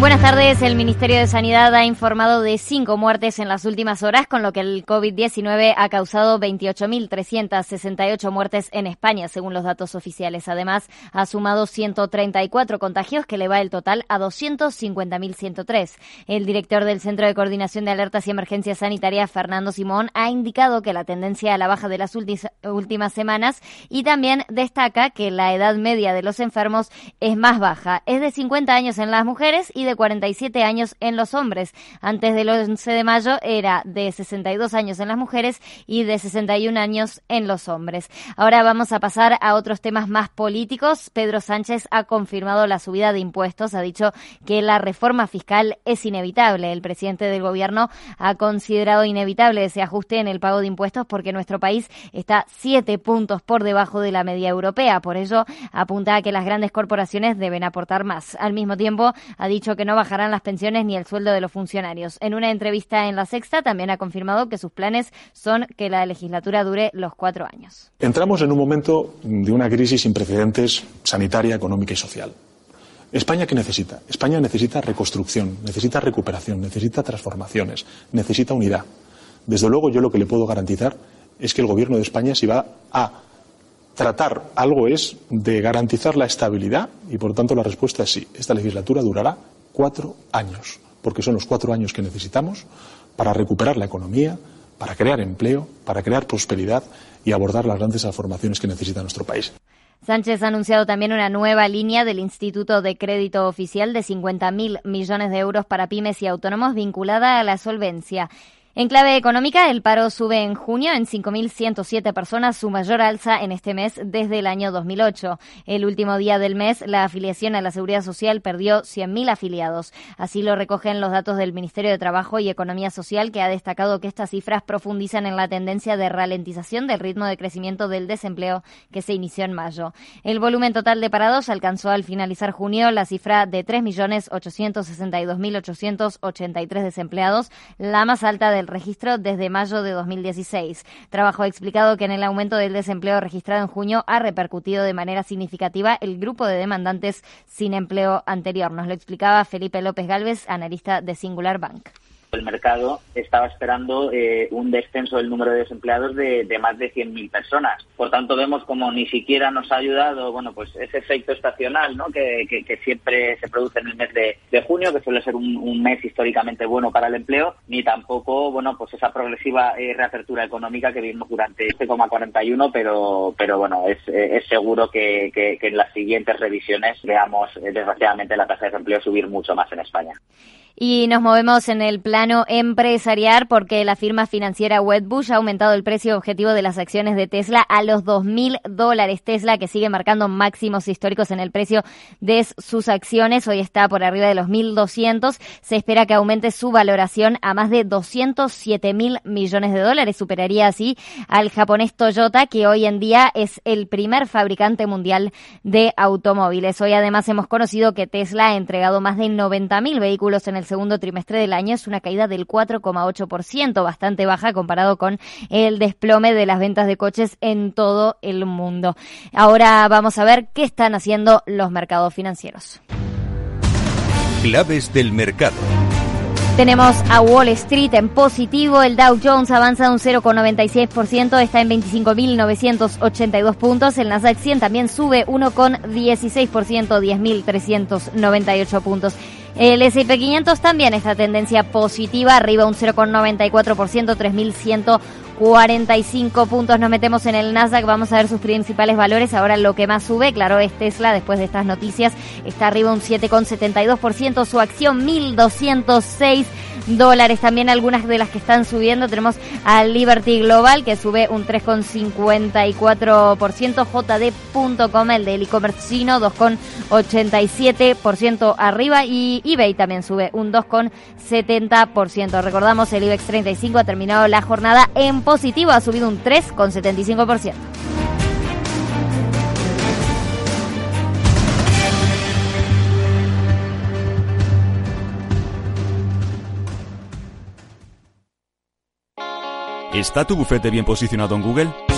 Buenas tardes. El Ministerio de Sanidad ha informado de cinco muertes en las últimas horas, con lo que el COVID-19 ha causado 28.368 muertes en España, según los datos oficiales. Además, ha sumado 134 contagios, que eleva el total a 250.103. El director del Centro de Coordinación de Alertas y Emergencias Sanitarias, Fernando Simón, ha indicado que la tendencia a la baja de las últimas semanas y también destaca que la edad media de los enfermos es más baja. Es de 50 años en las mujeres y 47 años en los hombres. Antes del 11 de mayo era de 62 años en las mujeres y de 61 años en los hombres. Ahora vamos a pasar a otros temas más políticos. Pedro Sánchez ha confirmado la subida de impuestos, ha dicho que la reforma fiscal es inevitable. El presidente del gobierno ha considerado inevitable ese ajuste en el pago de impuestos porque nuestro país está siete puntos por debajo de la media europea. Por ello, apunta a que las grandes corporaciones deben aportar más. Al mismo tiempo, ha dicho que no bajarán las pensiones ni el sueldo de los funcionarios. En una entrevista en La Sexta también ha confirmado que sus planes son que la legislatura dure los cuatro años. Entramos en un momento de una crisis sin precedentes sanitaria, económica y social. ¿España qué necesita? España necesita reconstrucción, necesita recuperación, necesita transformaciones, necesita unidad. Desde luego yo lo que le puedo garantizar es que el Gobierno de España si va a tratar algo es de garantizar la estabilidad y por tanto la respuesta es sí. Esta legislatura durará cuatro años, porque son los cuatro años que necesitamos para recuperar la economía, para crear empleo, para crear prosperidad y abordar las grandes transformaciones que necesita nuestro país. Sánchez ha anunciado también una nueva línea del Instituto de Crédito Oficial de 50.000 millones de euros para pymes y autónomos vinculada a la solvencia. En clave económica, el paro sube en junio en 5.107 personas, su mayor alza en este mes desde el año 2008. El último día del mes, la afiliación a la Seguridad Social perdió 100.000 afiliados. Así lo recogen los datos del Ministerio de Trabajo y Economía Social, que ha destacado que estas cifras profundizan en la tendencia de ralentización del ritmo de crecimiento del desempleo que se inició en mayo. El volumen total de parados alcanzó al finalizar junio la cifra de 3.862.883 desempleados, la más alta del registro desde mayo de 2016. Trabajo ha explicado que en el aumento del desempleo registrado en junio ha repercutido de manera significativa el grupo de demandantes sin empleo anterior. Nos lo explicaba Felipe López Galvez, analista de Singular Bank el mercado estaba esperando eh, un descenso del número de desempleados de, más de 100.000 personas. Por tanto, vemos como ni siquiera nos ha ayudado, bueno, pues ese efecto estacional, ¿no? Que, siempre se produce en el mes de, junio, que suele ser un, mes históricamente bueno para el empleo, ni tampoco, bueno, pues esa progresiva eh, reapertura económica que vimos durante este 41, pero, pero bueno, es, es seguro que, que en las siguientes revisiones veamos, eh, desgraciadamente, la tasa de desempleo subir mucho más en España. Y nos movemos en el plano empresarial porque la firma financiera Wedbush ha aumentado el precio objetivo de las acciones de Tesla a los 2.000 dólares. Tesla que sigue marcando máximos históricos en el precio de sus acciones. Hoy está por arriba de los 1.200. Se espera que aumente su valoración a más de 207 mil millones de dólares. Superaría así al japonés Toyota que hoy en día es el primer fabricante mundial de automóviles. Hoy además hemos conocido que Tesla ha entregado más de 90.000 vehículos en el segundo trimestre del año es una caída del 4,8%, bastante baja comparado con el desplome de las ventas de coches en todo el mundo. Ahora vamos a ver qué están haciendo los mercados financieros. Claves del mercado. Tenemos a Wall Street en positivo, el Dow Jones avanza un 0,96%, está en 25.982 puntos, el Nasdaq 100 también sube 1,16%, 10.398 puntos. El S&P 500 también esta tendencia positiva, arriba un 0,94%, 3.145 puntos. Nos metemos en el Nasdaq, vamos a ver sus principales valores. Ahora lo que más sube, claro, es Tesla, después de estas noticias, está arriba un 7,72%, su acción 1.206 dólares. También algunas de las que están subiendo, tenemos a Liberty Global, que sube un 3,54%, JD.com, el del e-commerce chino, 2,87% arriba y eBay también sube un 2,70%. Recordamos, el IBEX 35 ha terminado la jornada en positivo, ha subido un 3,75%. ¿Está tu bufete bien posicionado en Google?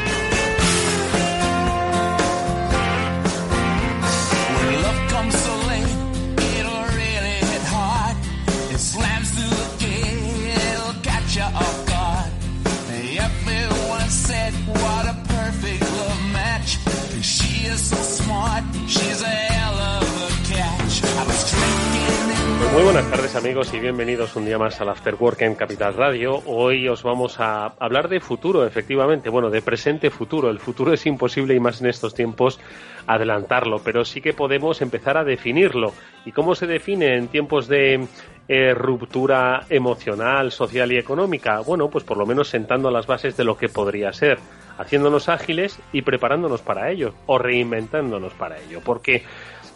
Muy buenas tardes amigos y bienvenidos un día más al After Work en Capital Radio. Hoy os vamos a hablar de futuro, efectivamente, bueno, de presente futuro. El futuro es imposible y más en estos tiempos adelantarlo, pero sí que podemos empezar a definirlo. ¿Y cómo se define en tiempos de eh, ruptura emocional, social y económica? Bueno, pues por lo menos sentando las bases de lo que podría ser, haciéndonos ágiles y preparándonos para ello o reinventándonos para ello, porque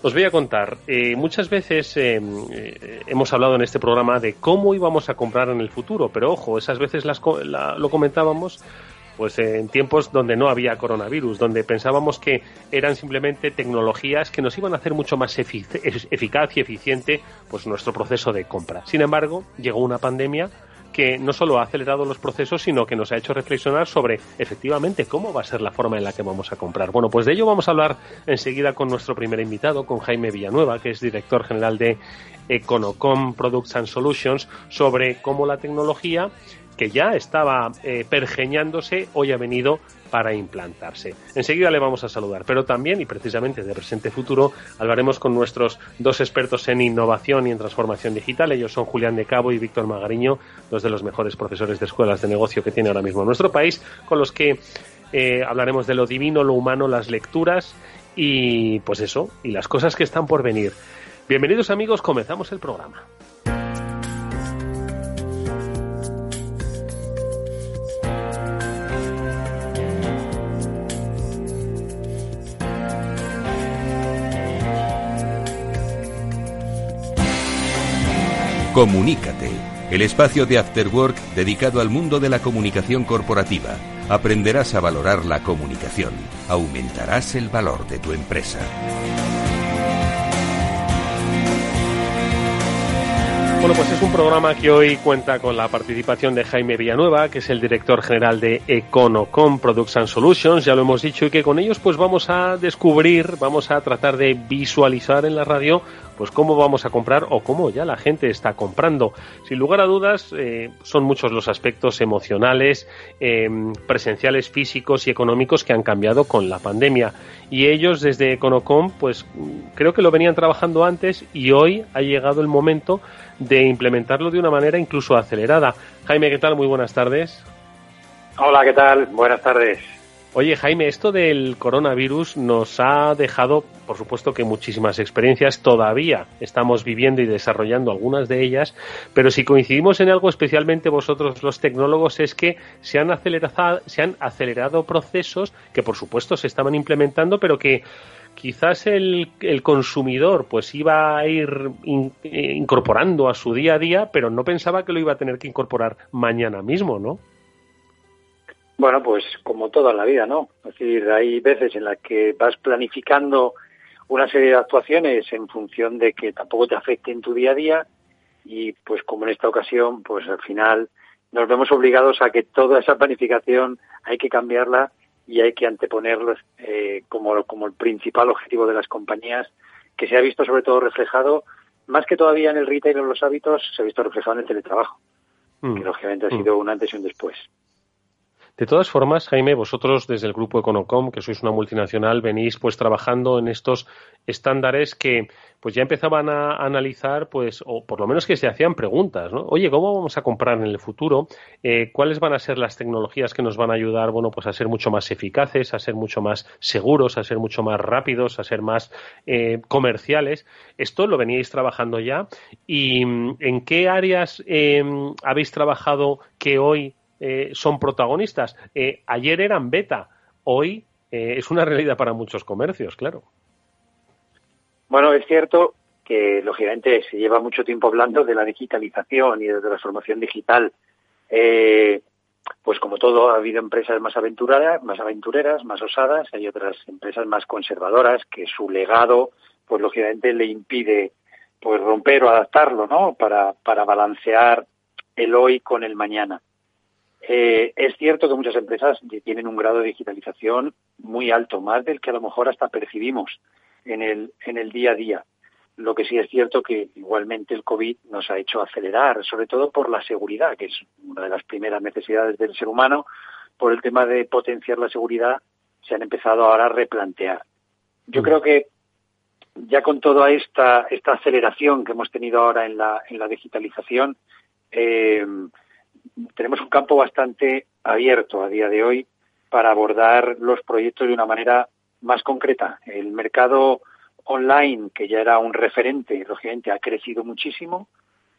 os voy a contar, eh, muchas veces eh, eh, hemos hablado en este programa de cómo íbamos a comprar en el futuro, pero ojo, esas veces las, lo comentábamos pues en tiempos donde no había coronavirus, donde pensábamos que eran simplemente tecnologías que nos iban a hacer mucho más eficaz y eficiente pues nuestro proceso de compra. Sin embargo, llegó una pandemia que no solo ha acelerado los procesos, sino que nos ha hecho reflexionar sobre efectivamente cómo va a ser la forma en la que vamos a comprar. Bueno, pues de ello vamos a hablar enseguida con nuestro primer invitado, con Jaime Villanueva, que es director general de Econocom Products and Solutions, sobre cómo la tecnología que ya estaba eh, pergeñándose, hoy ha venido para implantarse. Enseguida le vamos a saludar, pero también y precisamente de presente futuro hablaremos con nuestros dos expertos en innovación y en transformación digital. Ellos son Julián de Cabo y Víctor Magariño, dos de los mejores profesores de escuelas de negocio que tiene ahora mismo nuestro país, con los que eh, hablaremos de lo divino, lo humano, las lecturas y pues eso, y las cosas que están por venir. Bienvenidos amigos, comenzamos el programa. Comunícate, el espacio de After Work dedicado al mundo de la comunicación corporativa. Aprenderás a valorar la comunicación, aumentarás el valor de tu empresa. Bueno, pues es un programa que hoy cuenta con la participación de Jaime Villanueva, que es el director general de Econocom Products and Solutions, ya lo hemos dicho, y que con ellos pues vamos a descubrir, vamos a tratar de visualizar en la radio pues cómo vamos a comprar o cómo ya la gente está comprando. Sin lugar a dudas, eh, son muchos los aspectos emocionales, eh, presenciales, físicos y económicos que han cambiado con la pandemia. Y ellos desde Econocom, pues creo que lo venían trabajando antes y hoy ha llegado el momento de implementarlo de una manera incluso acelerada. Jaime, ¿qué tal? Muy buenas tardes. Hola, ¿qué tal? Buenas tardes. Oye, Jaime, esto del coronavirus nos ha dejado, por supuesto que muchísimas experiencias, todavía estamos viviendo y desarrollando algunas de ellas, pero si coincidimos en algo, especialmente vosotros los tecnólogos, es que se han acelerado, se han acelerado procesos que, por supuesto, se estaban implementando, pero que quizás el, consumidor pues iba a ir incorporando a su día a día, pero no pensaba que lo iba a tener que incorporar mañana mismo, ¿no? Bueno, pues como toda la vida, ¿no? Es decir, hay veces en las que vas planificando una serie de actuaciones en función de que tampoco te afecte en tu día a día y pues como en esta ocasión, pues al final nos vemos obligados a que toda esa planificación hay que cambiarla y hay que anteponerlo eh, como, como el principal objetivo de las compañías que se ha visto sobre todo reflejado más que todavía en el retail o los hábitos, se ha visto reflejado en el teletrabajo, mm. que lógicamente ha mm. sido un antes y un después. De todas formas, Jaime, vosotros desde el grupo Econocom, que sois una multinacional, venís pues trabajando en estos estándares que pues ya empezaban a analizar, pues, o por lo menos que se hacían preguntas, ¿no? Oye, ¿cómo vamos a comprar en el futuro? Eh, ¿Cuáles van a ser las tecnologías que nos van a ayudar, bueno, pues a ser mucho más eficaces, a ser mucho más seguros, a ser mucho más rápidos, a ser más eh, comerciales? Esto lo veníais trabajando ya. ¿Y mm, en qué áreas eh, habéis trabajado que hoy eh, son protagonistas. Eh, ayer eran beta, hoy eh, es una realidad para muchos comercios, claro. Bueno, es cierto que lógicamente se lleva mucho tiempo hablando de la digitalización y de la transformación digital. pues como todo, ha habido empresas más aventuradas, más aventureras, más osadas, hay otras empresas más conservadoras que su legado, pues lógicamente le impide pues romper o adaptarlo, ¿no? Para, para balancear el hoy con el mañana. Eh, es cierto que muchas empresas tienen un grado de digitalización muy alto, más del que a lo mejor hasta percibimos en el, en el día a día. Lo que sí es cierto que igualmente el COVID nos ha hecho acelerar, sobre todo por la seguridad, que es una de las primeras necesidades del ser humano, por el tema de potenciar la seguridad, se han empezado ahora a replantear. Yo creo que ya con toda esta, esta aceleración que hemos tenido ahora en la, en la digitalización, eh, tenemos un campo bastante abierto a día de hoy para abordar los proyectos de una manera más concreta. El mercado online, que ya era un referente, lógicamente ha crecido muchísimo.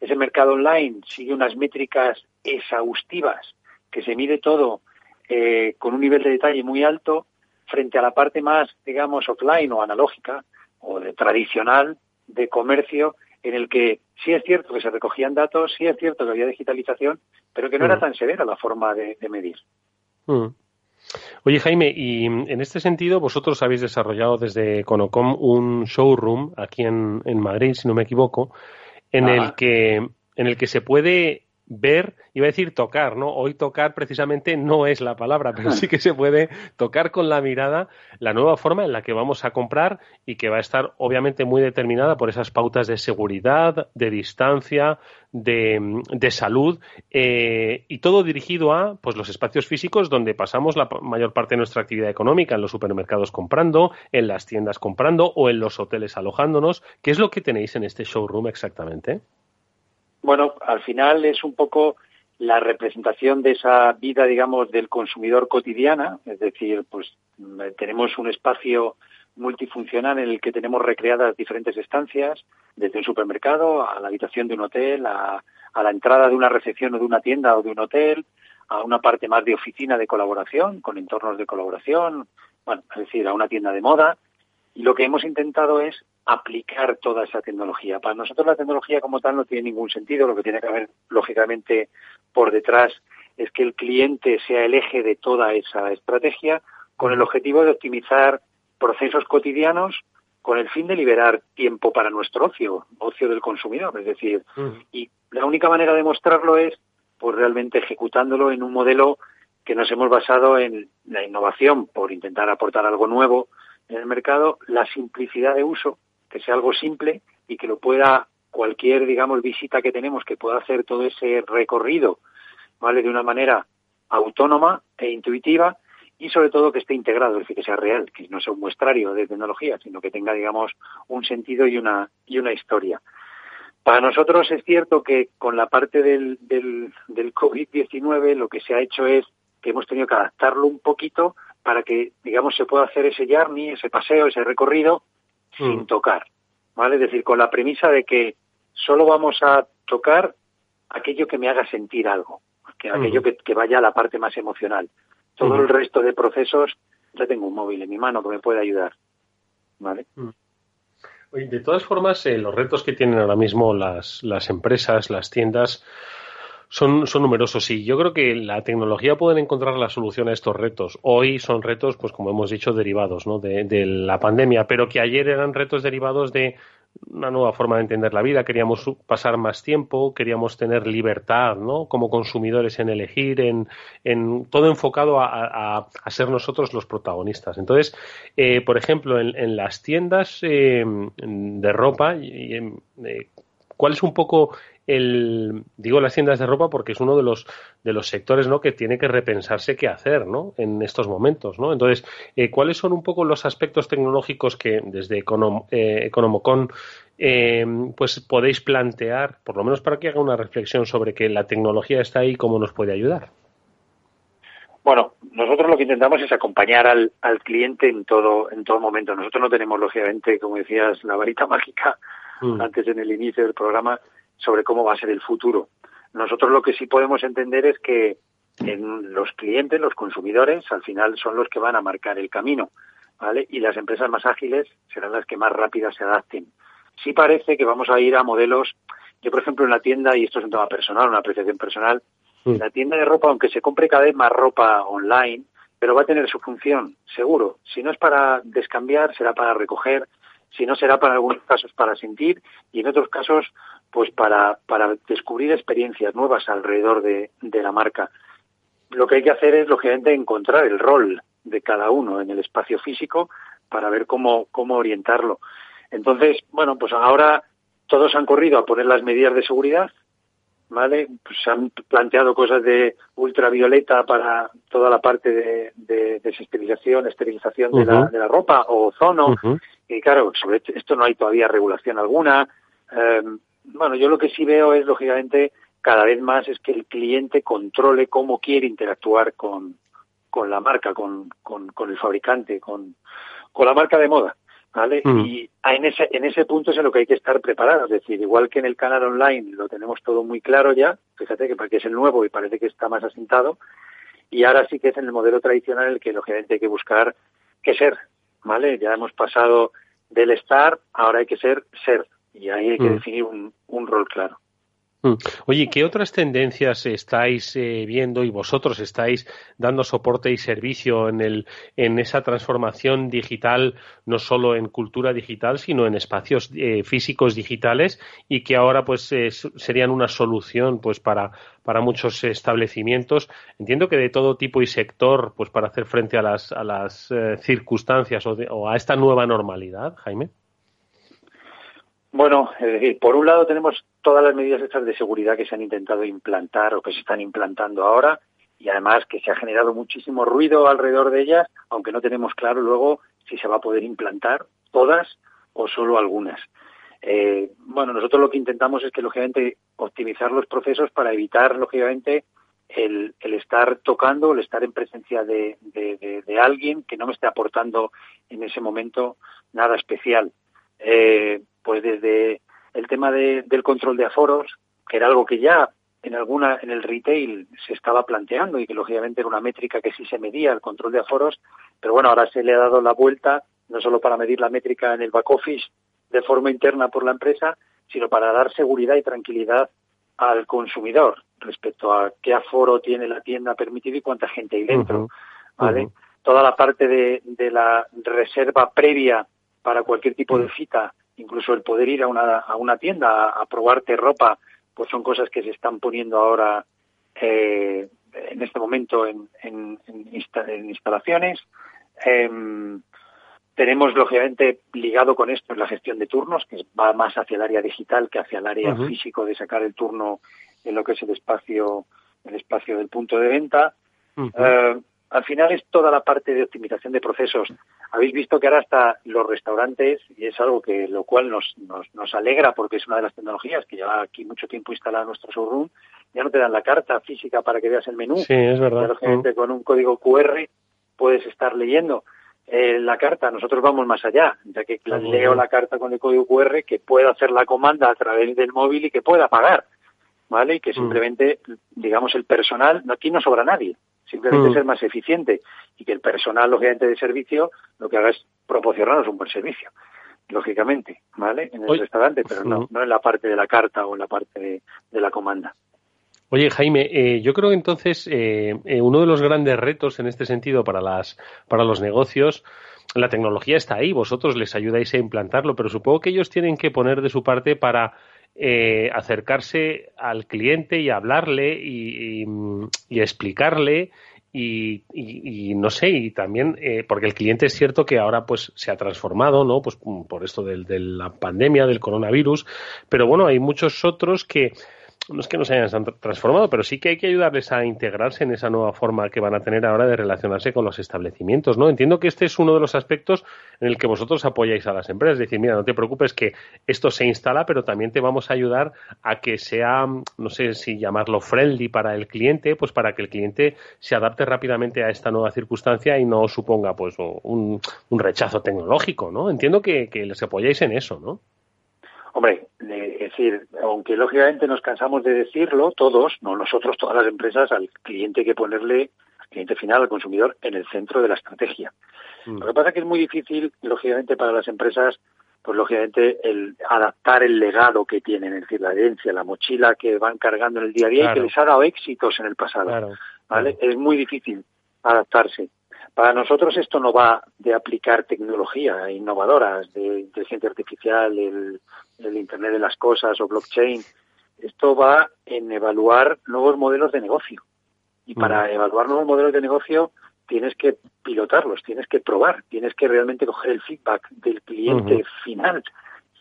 Ese mercado online sigue unas métricas exhaustivas, que se mide todo eh, con un nivel de detalle muy alto, frente a la parte más, digamos, offline o analógica o de tradicional de comercio, en el que sí es cierto que se recogían datos, sí es cierto que había digitalización, pero que no era mm. tan severa la forma de, medir. Mm. Oye, Jaime, y en este sentido, vosotros habéis desarrollado desde Conocom un showroom aquí en, Madrid, si no me equivoco, en el que en el que se puede ver, iba a decir tocar, ¿no? Hoy tocar precisamente no es la palabra, pero sí que se puede tocar con la mirada la nueva forma en la que vamos a comprar y que va a estar obviamente muy determinada por esas pautas de seguridad, de distancia, de, de salud eh, y todo dirigido a pues los espacios físicos donde pasamos la mayor parte de nuestra actividad económica, en los supermercados comprando, en las tiendas comprando o en los hoteles alojándonos. ¿Qué es lo que tenéis en este showroom exactamente? Bueno, al final es un poco la representación de esa vida, digamos, del consumidor cotidiana, es decir, pues tenemos un espacio multifuncional en el que tenemos recreadas diferentes estancias, desde un supermercado a la habitación de un hotel, a, a la entrada de una recepción o de una tienda o de un hotel, a una parte más de oficina de colaboración, con entornos de colaboración, bueno, es decir, a una tienda de moda. Y lo que hemos intentado es aplicar toda esa tecnología. Para nosotros la tecnología como tal no tiene ningún sentido, lo que tiene que haber lógicamente por detrás es que el cliente sea el eje de toda esa estrategia con el objetivo de optimizar procesos cotidianos con el fin de liberar tiempo para nuestro ocio, ocio del consumidor, es decir, y la única manera de mostrarlo es pues realmente ejecutándolo en un modelo que nos hemos basado en la innovación por intentar aportar algo nuevo en el mercado, la simplicidad de uso que sea algo simple y que lo pueda cualquier, digamos, visita que tenemos, que pueda hacer todo ese recorrido, ¿vale? De una manera autónoma e intuitiva y sobre todo que esté integrado, es decir, que sea real, que no sea un muestrario de tecnología, sino que tenga, digamos, un sentido y una, y una historia. Para nosotros es cierto que con la parte del, del, del COVID-19 lo que se ha hecho es que hemos tenido que adaptarlo un poquito para que, digamos, se pueda hacer ese journey, ese paseo, ese recorrido sin mm. tocar, ¿vale? Es decir, con la premisa de que solo vamos a tocar aquello que me haga sentir algo, que aquello que, vaya a la parte más emocional. Todo el resto de procesos, ya tengo un móvil en mi mano que me puede ayudar, ¿vale? Mm. de todas formas, eh, los retos que tienen ahora mismo las, las empresas, las tiendas, son, son numerosos y yo creo que la tecnología puede encontrar la solución a estos retos. Hoy son retos, pues como hemos dicho, derivados ¿no? de, de la pandemia, pero que ayer eran retos derivados de una nueva forma de entender la vida, queríamos pasar más tiempo, queríamos tener libertad, ¿no? Como consumidores en elegir, en, en todo enfocado a, a, ser nosotros los protagonistas. Entonces, eh, por ejemplo, en, las tiendas eh, de ropa, y, eh, ¿Cuál es un poco el, digo las tiendas de ropa porque es uno de los, de los sectores, ¿no? Que tiene que repensarse qué hacer, ¿no? En estos momentos, ¿no? Entonces, eh, ¿cuáles son un poco los aspectos tecnológicos que desde eh, Economocon eh, pues podéis plantear, por lo menos para que haga una reflexión sobre que la tecnología está ahí y cómo nos puede ayudar? Bueno, nosotros lo que intentamos es acompañar al, al cliente en todo, en todo momento. Nosotros no tenemos, lógicamente, como decías, la varita mágica mm. antes en el inicio del programa sobre cómo va a ser el futuro. Nosotros lo que sí podemos entender es que en los clientes, los consumidores, al final son los que van a marcar el camino, ¿vale? Y las empresas más ágiles serán las que más rápidas se adapten. Sí parece que vamos a ir a modelos, yo por ejemplo en la tienda, y esto es un tema personal, una apreciación personal, Mm. La tienda de ropa, aunque se compre cada vez más ropa online, pero va a tener su función, seguro. Si no es para descambiar, será para recoger, si no será para algunos casos para sentir y en otros casos pues para, para descubrir experiencias nuevas alrededor de, de la marca. Lo que hay que hacer es, lógicamente, encontrar el rol de cada uno en el espacio físico para ver cómo, cómo orientarlo. Entonces, bueno, pues ahora todos han corrido a poner las medidas de seguridad, ¿vale? Pues se han planteado cosas de ultravioleta para toda la parte de, de desesterilización, esterilización de, la, de la ropa o ozono. Y claro, sobre esto no hay todavía regulación alguna. Em, bueno, yo lo que sí veo es, lógicamente, cada vez más es que el cliente controle cómo quiere interactuar con, con la marca, con, con, con el fabricante, con, con la marca de moda. ¿Vale? Mm. Y en ese, en ese punto es en lo que hay que estar preparados, es decir, igual que en el canal online lo tenemos todo muy claro ya, fíjate que porque es el nuevo y parece que está más asentado, y ahora sí que es en el modelo tradicional el que lógicamente hay que buscar qué ser, ¿vale? Ya hemos pasado del estar, ahora hay que ser ser, y ahí hay que mm. definir un, un rol claro. Mm. Oye, ¿qué otras tendencias estáis eh, viendo y vosotros estáis dando soporte y servicio en, el, en esa transformación digital, no solo en cultura digital, sino en espacios eh, físicos digitales y que ahora pues eh, serían una solución pues para, para muchos establecimientos? Entiendo que de todo tipo y sector pues para hacer frente a las, a las circunstancias o, o a esta nueva normalidad, Jaime. Bueno, es decir, por un lado tenemos todas las medidas estas de seguridad que se han intentado implantar o que se están implantando ahora y además que se ha generado muchísimo ruido alrededor de ellas, aunque no tenemos claro luego si se va a poder implantar todas o solo algunas. Eh, bueno, nosotros lo que intentamos es que, lógicamente, optimizar los procesos para evitar, lógicamente, el, estar tocando, el estar en presencia de, de, alguien que no me esté aportando en ese momento nada especial. Eh, pues desde el tema del control de aforos, que era algo que ya en alguna en el retail se estaba planteando y que lógicamente era una métrica que sí se medía el control de aforos, pero bueno, ahora se le ha dado la vuelta no solo para medir la métrica en el back office de forma interna por la empresa, sino para dar seguridad y tranquilidad al consumidor respecto a qué aforo tiene la tienda permitido y cuánta gente hay dentro, ¿vale? Toda la parte de, de la reserva previa para cualquier tipo de cita incluso el poder ir a una, a una tienda a, probarte ropa, pues son cosas que se están poniendo ahora eh, en este momento en, en, instalaciones. Em, tenemos, lógicamente, ligado con esto la gestión de turnos, que va más hacia el área digital que hacia el área físico de sacar el turno en lo que es el espacio, el espacio del punto de venta al final es toda la parte de optimización de procesos. Habéis visto que ahora hasta los restaurantes, y es algo que lo cual nos, nos, nos alegra porque es una de las tecnologías que lleva aquí mucho tiempo instalada en nuestro showroom, ya no te dan la carta física para que veas el menú. Sí, es verdad. lógicamente con un código QR puedes estar leyendo eh, la carta. Nosotros vamos más allá, ya que leo la carta con el código QR, que pueda hacer la comanda a través del móvil y que pueda pagar. ¿Vale? Y que simplemente, digamos, el personal, aquí no sobra nadie simplemente mm. ser más eficiente y que el personal, lógicamente, de servicio lo que haga es proporcionarnos un buen servicio, lógicamente, ¿vale? En el restaurante, pero no, no en la parte de la carta o en la parte de, la comanda. Oye, Jaime, eh, yo creo que entonces eh, eh, uno de los grandes retos en este sentido para, las, para los negocios, la tecnología está ahí, vosotros les ayudáis a implantarlo, pero supongo que ellos tienen que poner de su parte para eh, acercarse al cliente y hablarle y, explicarle y, no sé, y también, eh, porque el cliente es cierto que ahora pues se ha transformado, ¿no? Pues por esto de la pandemia, del coronavirus, pero bueno, hay muchos otros que no es que no se hayan transformado, pero sí que hay que ayudarles a integrarse en esa nueva forma que van a tener ahora de relacionarse con los establecimientos, ¿no? Entiendo que este es uno de los aspectos en el que vosotros apoyáis a las empresas, es decir, mira, no te preocupes que esto se instala, pero también te vamos a ayudar a que sea, no sé si llamarlo friendly para el cliente, pues para que el cliente se adapte rápidamente a esta nueva circunstancia y no suponga, pues, un, rechazo tecnológico, ¿no? Entiendo que, que les apoyáis en eso, ¿no? Hombre, es decir, aunque lógicamente nos cansamos de decirlo, todos, no nosotros, todas las empresas, al cliente hay que ponerle, al cliente final, al consumidor, en el centro de la estrategia. Mm. Lo que pasa es que es muy difícil, lógicamente, para las empresas, pues lógicamente, el adaptar el legado que tienen, es decir, la herencia, la mochila que van cargando en el día a día y que les ha dado éxitos en el pasado. ¿vale? Es muy difícil adaptarse. Para nosotros esto no va de aplicar tecnología innovadoras, de inteligencia artificial, el, Internet de las Cosas o blockchain. Esto va en evaluar nuevos modelos de negocio. Y para evaluar nuevos modelos de negocio tienes que pilotarlos, tienes que probar, tienes que realmente coger el feedback del cliente final,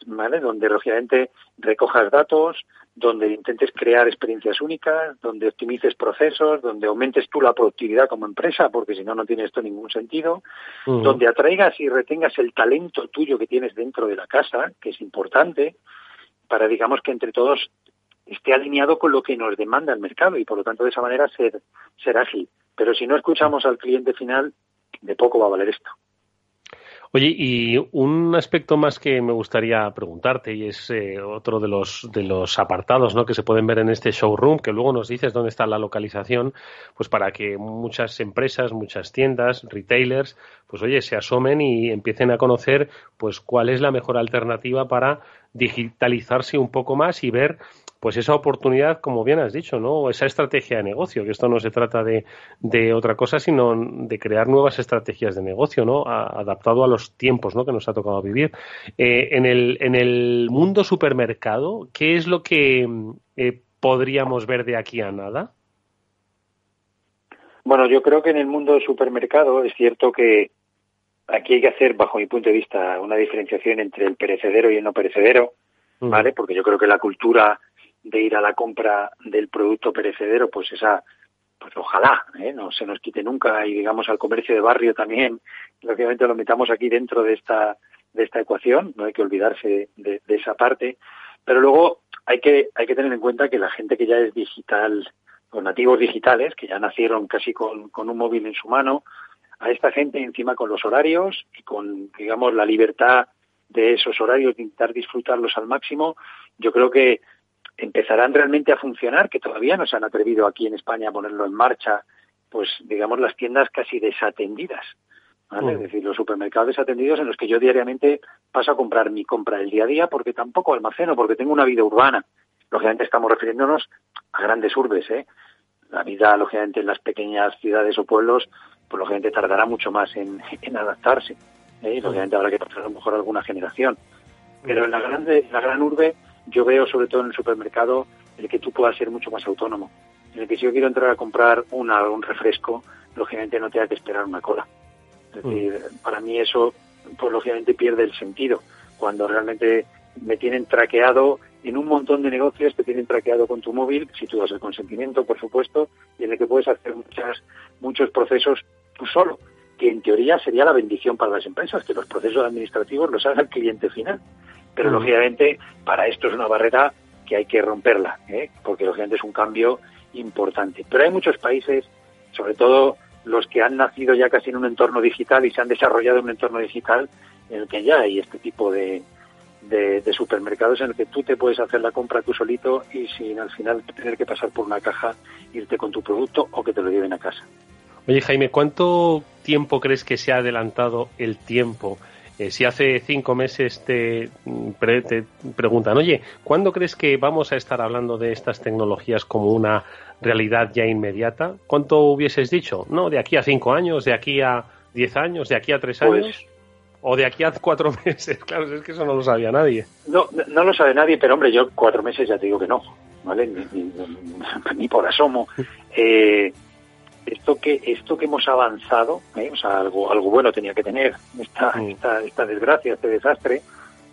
¿vale? Donde lógicamente recojas datos, donde intentes crear experiencias únicas, donde optimices procesos, donde aumentes tú la productividad como empresa, porque si no, no tiene esto ningún sentido, donde atraigas y retengas el talento tuyo que tienes dentro de la casa, que es importante, para, digamos, que entre todos esté alineado con lo que nos demanda el mercado y, por lo tanto, de esa manera ser, ser ágil. Pero si no escuchamos al cliente final, de poco va a valer esto. Oye, y un aspecto más que me gustaría preguntarte, y es eh, otro de los, de los apartados ¿no? que se pueden ver en este showroom, que luego nos dices dónde está la localización, pues para que muchas empresas, muchas tiendas, retailers, pues oye, se asomen y empiecen a conocer pues cuál es la mejor alternativa para digitalizarse un poco más y ver pues esa oportunidad, como bien has dicho, ¿no? Esa estrategia de negocio, que esto no se trata de, de otra cosa, sino de crear nuevas estrategias de negocio, ¿no? adaptado a los tiempos, ¿no? Que nos ha tocado vivir. Eh, en, el, en el mundo supermercado, ¿qué es lo que eh, podríamos ver de aquí a nada? Bueno, yo creo que en el mundo supermercado es cierto que aquí hay que hacer, bajo mi punto de vista, una diferenciación entre el perecedero y el no perecedero. ¿vale? Porque yo creo que la cultura de ir a la compra del producto perecedero, pues esa, pues ojalá, ¿eh? no se nos quite nunca y digamos al comercio de barrio también, lógicamente lo metamos aquí dentro de esta de esta ecuación, no hay que olvidarse de, esa parte, pero luego hay que hay que tener en cuenta que la gente que ya es digital, los nativos digitales, que ya nacieron casi con, con un móvil en su mano, a esta gente encima con los horarios y con digamos la libertad de esos horarios de intentar disfrutarlos al máximo, yo creo que empezarán realmente a funcionar, que todavía no se han atrevido aquí en España a ponerlo en marcha, pues digamos las tiendas casi desatendidas. ¿vale? Es mm. decir, los supermercados desatendidos en los que yo diariamente paso a comprar mi compra del día a día porque tampoco almaceno, porque tengo una vida urbana. Lógicamente estamos refiriéndonos a grandes urbes, ¿eh? La vida, lógicamente, en las pequeñas ciudades o pueblos, pues lógicamente tardará mucho más en, en adaptarse. ¿eh? Y lógicamente habrá que pasar a lo mejor alguna generación. Pero en la, grande, en la gran urbe yo veo sobre todo en el supermercado el que tú puedas ser mucho más autónomo. En el que si yo quiero entrar a comprar una, un refresco, lógicamente no tenga que esperar una cola. Es mm. decir, para mí eso, pues lógicamente pierde el sentido. Cuando realmente me tienen traqueado en un montón de negocios, te tienen traqueado con tu móvil, si tú das el consentimiento, por supuesto, y en el que puedes hacer muchas, muchos procesos tú solo, que en teoría sería la bendición para las empresas, que los procesos administrativos los haga el cliente final. Pero lógicamente para esto es una barrera que hay que romperla, ¿eh? porque lógicamente es un cambio importante. Pero hay muchos países, sobre todo los que han nacido ya casi en un entorno digital y se han desarrollado en un entorno digital en el que ya hay este tipo de, de, supermercados en el que tú te puedes hacer la compra tú solito y sin al final tener que pasar por una caja, irte con tu producto o que te lo lleven a casa. Oye Jaime, ¿cuánto tiempo crees que se ha adelantado el tiempo eh, si hace cinco meses te, te, preguntan, oye, ¿cuándo crees que vamos a estar hablando de estas tecnologías como una realidad ya inmediata? ¿Cuánto hubieses dicho? No, de aquí a cinco años, de aquí a diez años, de aquí a tres pues años. o de aquí a cuatro meses, claro, es que eso no lo sabía nadie. No, no lo sabe nadie, pero hombre, yo cuatro meses ya te digo que no, ¿vale? Ni, por asomo. Eh, esto que esto que hemos avanzado, ¿eh? o sea, algo algo bueno tenía que tener esta, esta, esta desgracia, este desastre,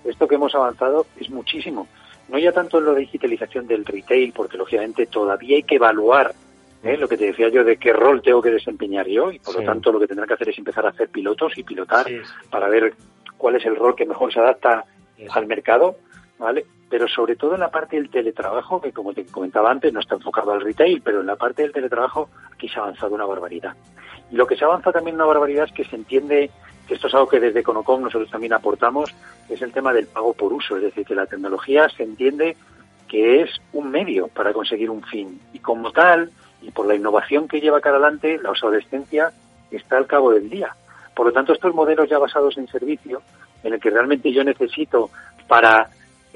esto que hemos avanzado es muchísimo. No ya tanto en la digitalización del retail, porque lógicamente todavía hay que evaluar ¿eh? lo que te decía yo de qué rol tengo que desempeñar yo y por lo tanto lo que tendrá que hacer es empezar a hacer pilotos y pilotar para ver cuál es el rol que mejor se adapta al mercado, ¿vale? Pero sobre todo en la parte del teletrabajo, que como te comentaba antes, no está enfocado al retail, pero en la parte del teletrabajo aquí se ha avanzado una barbaridad. Y lo que se avanza también una barbaridad es que se entiende que esto es algo que desde Econocom nosotros también aportamos, es el tema del pago por uso, es decir, que la tecnología se entiende que es un medio para conseguir un fin. Y como tal, y por la innovación que lleva cara adelante, la obsolescencia está al cabo del día. Por lo tanto, estos modelos ya basados en servicio, en el que realmente yo necesito para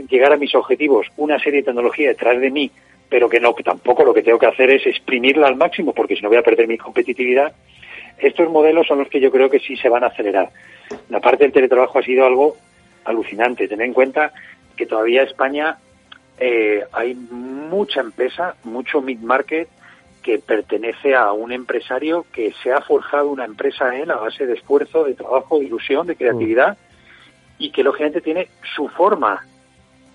llegar a mis objetivos una serie de tecnología detrás de mí, pero que no, que tampoco lo que tengo que hacer es exprimirla al máximo, porque si no voy a perder mi competitividad. Estos modelos son los que yo creo que sí se van a acelerar. La parte del teletrabajo ha sido algo alucinante. Tener en cuenta que todavía en España eh, hay mucha empresa, mucho mid-market, que pertenece a un empresario que se ha forjado una empresa en a base de esfuerzo, de trabajo, de ilusión, de creatividad y que lógicamente tiene su forma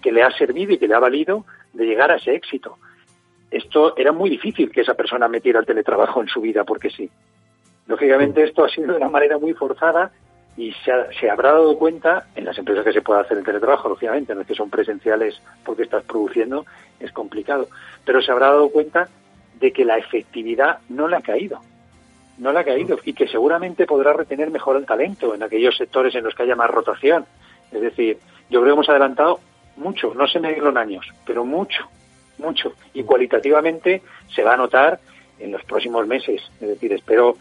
que le ha servido y que le ha valido de llegar a ese éxito. Esto era muy difícil que esa persona metiera el teletrabajo en su vida porque sí. Lógicamente esto ha sido de una manera muy forzada y se, se, habrá dado cuenta en las empresas que se puede hacer el teletrabajo, lógicamente, no es que son presenciales porque estás produciendo, es complicado, pero se habrá dado cuenta de que la efectividad no le ha caído. No le ha caído y que seguramente podrá retener mejor el talento en aquellos sectores en los que haya más rotación. Es decir, yo creo que hemos adelantado mucho, no sé medirlo en años, pero mucho, mucho. Y cualitativamente se va a notar en los próximos meses. Es decir, espero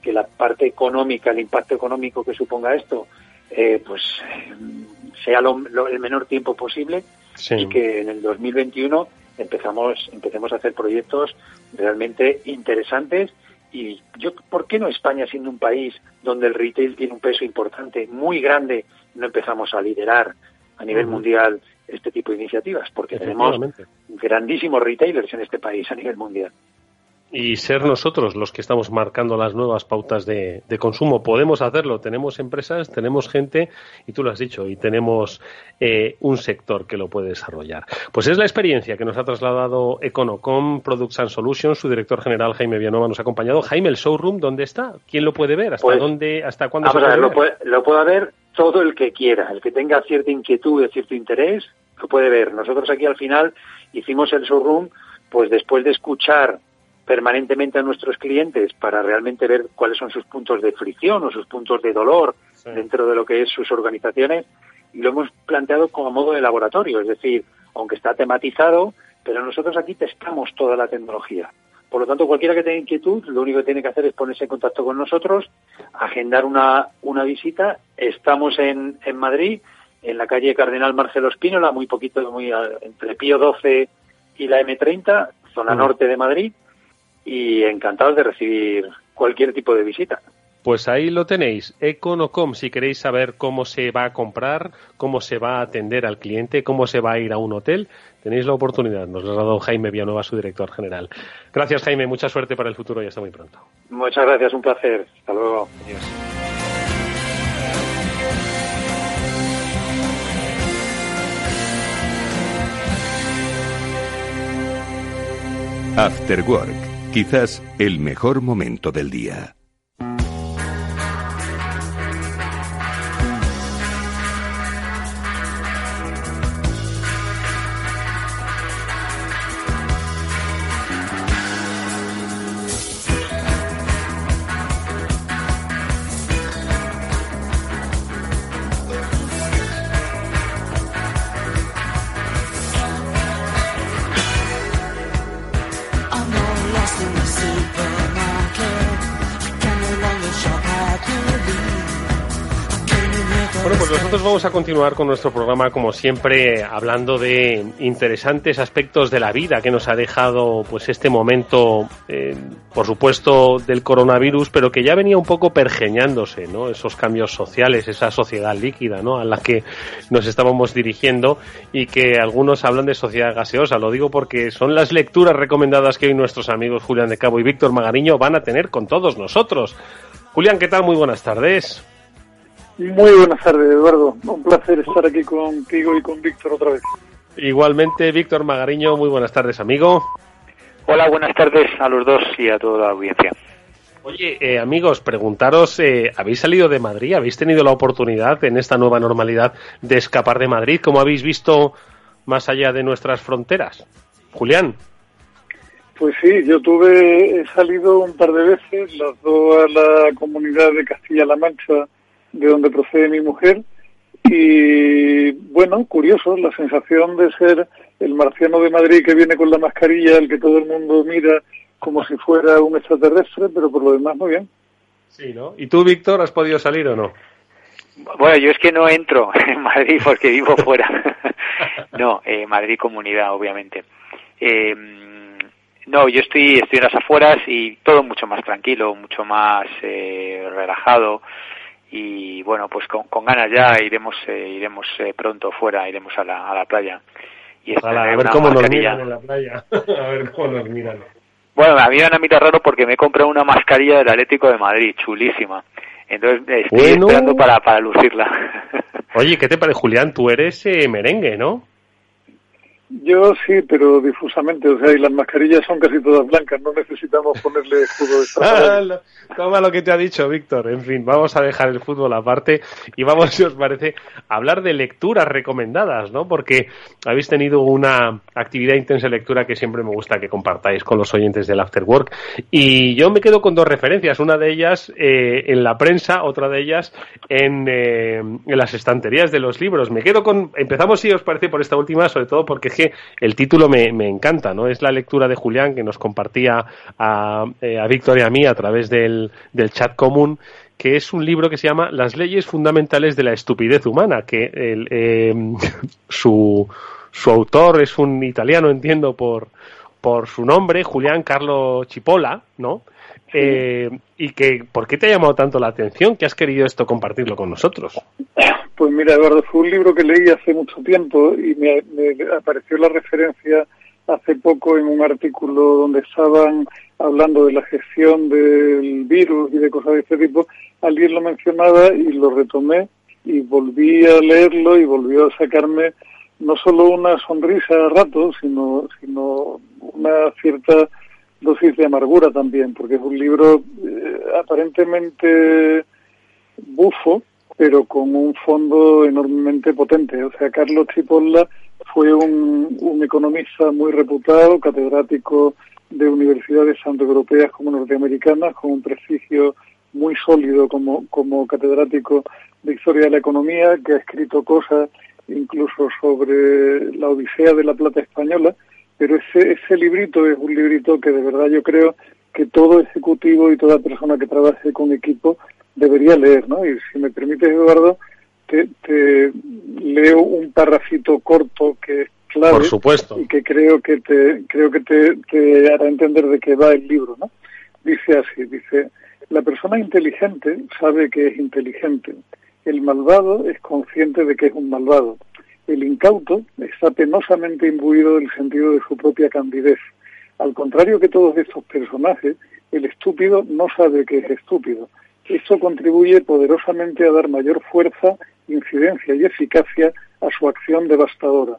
que la parte económica, el impacto económico que suponga esto, eh, pues sea el menor tiempo posible y que en el 2021 empezamos, empecemos a hacer proyectos realmente interesantes y yo, ¿por qué no España siendo un país donde el retail tiene un peso importante, muy grande, no empezamos a liderar a nivel mundial este tipo de iniciativas? Porque tenemos grandísimos retailers en este país a nivel mundial y ser nosotros los que estamos marcando las nuevas pautas de, consumo. Podemos hacerlo, tenemos empresas, tenemos gente, y tú lo has dicho, y tenemos eh, un sector que lo puede desarrollar. Pues es la experiencia que nos ha trasladado Econocom Products and Solutions, su director general Jaime Villanova nos ha acompañado. Jaime, el showroom, ¿dónde está? ¿Quién lo puede ver? ¿Hasta pues, dónde, hasta cuándo se puede ver? Lo, puede, lo puede ver todo el que quiera, el que tenga cierta inquietud, cierto interés, lo puede ver. Nosotros aquí al final hicimos el showroom pues después de escuchar permanentemente a nuestros clientes para realmente ver cuáles son sus puntos de fricción o sus puntos de dolor dentro de lo que es sus organizaciones y lo hemos planteado como modo de laboratorio, es decir, aunque está tematizado, pero nosotros aquí testamos toda la tecnología. Por lo tanto, cualquiera que tenga inquietud, lo único que tiene que hacer es ponerse en contacto con nosotros, agendar una, una visita. Estamos en, en Madrid, en la calle Cardenal Marcelo Espínola, muy poquito, muy entre Pío 12 y la M30, zona norte de Madrid y encantados de recibir cualquier tipo de visita. Pues ahí lo tenéis, Econocom, si queréis saber cómo se va a comprar, cómo se va a atender al cliente, cómo se va a ir a un hotel, tenéis la oportunidad. Nos lo ha dado Jaime Villanueva, su director general. Gracias, Jaime, mucha suerte para el futuro y hasta muy pronto. Muchas gracias, un placer. Hasta luego. Adiós. After Work Quizás el mejor momento del día. Vamos a continuar con nuestro programa, como siempre, hablando de interesantes aspectos de la vida que nos ha dejado pues este momento, eh, por supuesto, del coronavirus, pero que ya venía un poco pergeñándose, ¿no? Esos cambios sociales, esa sociedad líquida, ¿no? A la que nos estábamos dirigiendo y que algunos hablan de sociedad gaseosa. Lo digo porque son las lecturas recomendadas que hoy nuestros amigos Julián de Cabo y Víctor Magariño van a tener con todos nosotros. Julián, ¿qué tal? Muy buenas tardes. Muy buenas tardes, Eduardo. Un placer estar aquí contigo y con Víctor otra vez. Igualmente, Víctor Magariño, muy buenas tardes, amigo. Hola, buenas tardes a los dos y a toda la audiencia. Oye, eh, amigos, preguntaros, eh, ¿habéis salido de Madrid? ¿Habéis tenido la oportunidad en esta nueva normalidad de escapar de Madrid? ¿Cómo habéis visto más allá de nuestras fronteras? Julián. Pues sí, yo tuve, he salido un par de veces, las dos a la comunidad de Castilla-La Mancha de donde procede mi mujer. Y bueno, curioso, la sensación de ser el marciano de Madrid que viene con la mascarilla, el que todo el mundo mira como si fuera un extraterrestre, pero por lo demás muy bien. Sí, ¿no? ¿Y tú, Víctor, has podido salir o no? Bueno, yo es que no entro en Madrid porque vivo fuera. no, eh, Madrid comunidad, obviamente. Eh, no, yo estoy, estoy en las afueras y todo mucho más tranquilo, mucho más eh, relajado y bueno, pues con, ganas ya iremos eh, iremos eh, pronto fuera, iremos a la, a la playa. Y a ver cómo nos miran en la playa, a ver cómo nos miran. Bueno, a mí me han a raro porque me he comprado una mascarilla del Atlético de Madrid, chulísima. Entonces estoy esperando para, para lucirla. Oye, ¿qué te parece, Julián? Tú eres eh, merengue, ¿no? Yo sí, pero difusamente, o sea, y las mascarillas son casi todas blancas, no necesitamos ponerle escudo de Toma lo que te ha dicho Víctor. En fin, vamos a dejar el fútbol aparte y vamos, si os parece, a hablar de lecturas recomendadas, ¿no? Porque habéis tenido una actividad intensa de lectura que siempre me gusta que compartáis con los oyentes del After Work. Y yo me quedo con dos referencias, una de ellas eh, en la prensa, otra de ellas en, eh, en las estanterías de los libros. Me quedo con, empezamos si os parece por esta última, sobre todo porque el título me, encanta, ¿no? Es la lectura de Julián que nos compartía a, eh, a Víctor y a mí a través del, chat común que es un libro que se llama Las leyes fundamentales de la estupidez humana, que eh, su, su autor es un italiano, entiendo, por, por su nombre, Julián Carlo Chipola, ¿no? Eh, y que, ¿por qué te ha llamado tanto la atención? que has querido esto compartirlo con nosotros? Pues mira, Eduardo, fue un libro que leí hace mucho tiempo y me, apareció la referencia hace poco en un artículo donde estaban hablando de la gestión del virus y de cosas de este tipo. Alguien lo mencionaba y lo retomé y volví a leerlo y volvió a sacarme no solo una sonrisa a rato, sino, sino una cierta dosis de amargura también, porque es un libro eh, aparentemente bufo, pero con un fondo enormemente potente. O sea, Carlos Chipolla fue un, un economista muy reputado, catedrático de universidades tanto europeas como norteamericanas, con un prestigio muy sólido como, como catedrático de historia de la economía, que ha escrito cosas incluso sobre la Odisea de la Plata Española, pero ese, ese librito es un librito que de verdad yo creo que todo ejecutivo y toda persona que trabaje con equipo debería leer, ¿no? Y si me permites, Eduardo, te, leo un parrafito corto que es clave Por supuesto. y que creo que te creo que te, te hará entender de qué va el libro, ¿no? Dice así, dice, la persona inteligente sabe que es inteligente. El malvado es consciente de que es un malvado. El incauto está penosamente imbuido del sentido de su propia candidez. Al contrario que todos estos personajes, el estúpido no sabe que es estúpido. Esto contribuye poderosamente a dar mayor fuerza, incidencia y eficacia a su acción devastadora.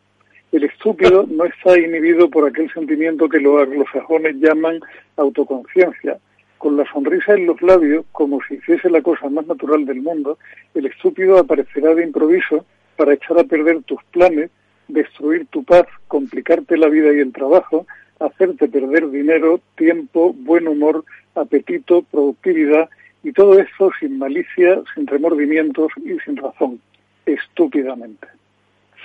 El estúpido no está inhibido por aquel sentimiento que los anglosajones llaman autoconciencia. Con la sonrisa en los labios, como si hiciese la cosa más natural del mundo, el estúpido aparecerá de improviso para echar a perder tus planes, destruir tu paz, complicarte la vida y el trabajo, hacerte perder dinero, tiempo, buen humor, apetito, productividad y todo esto sin malicia, sin remordimientos y sin razón, estúpidamente.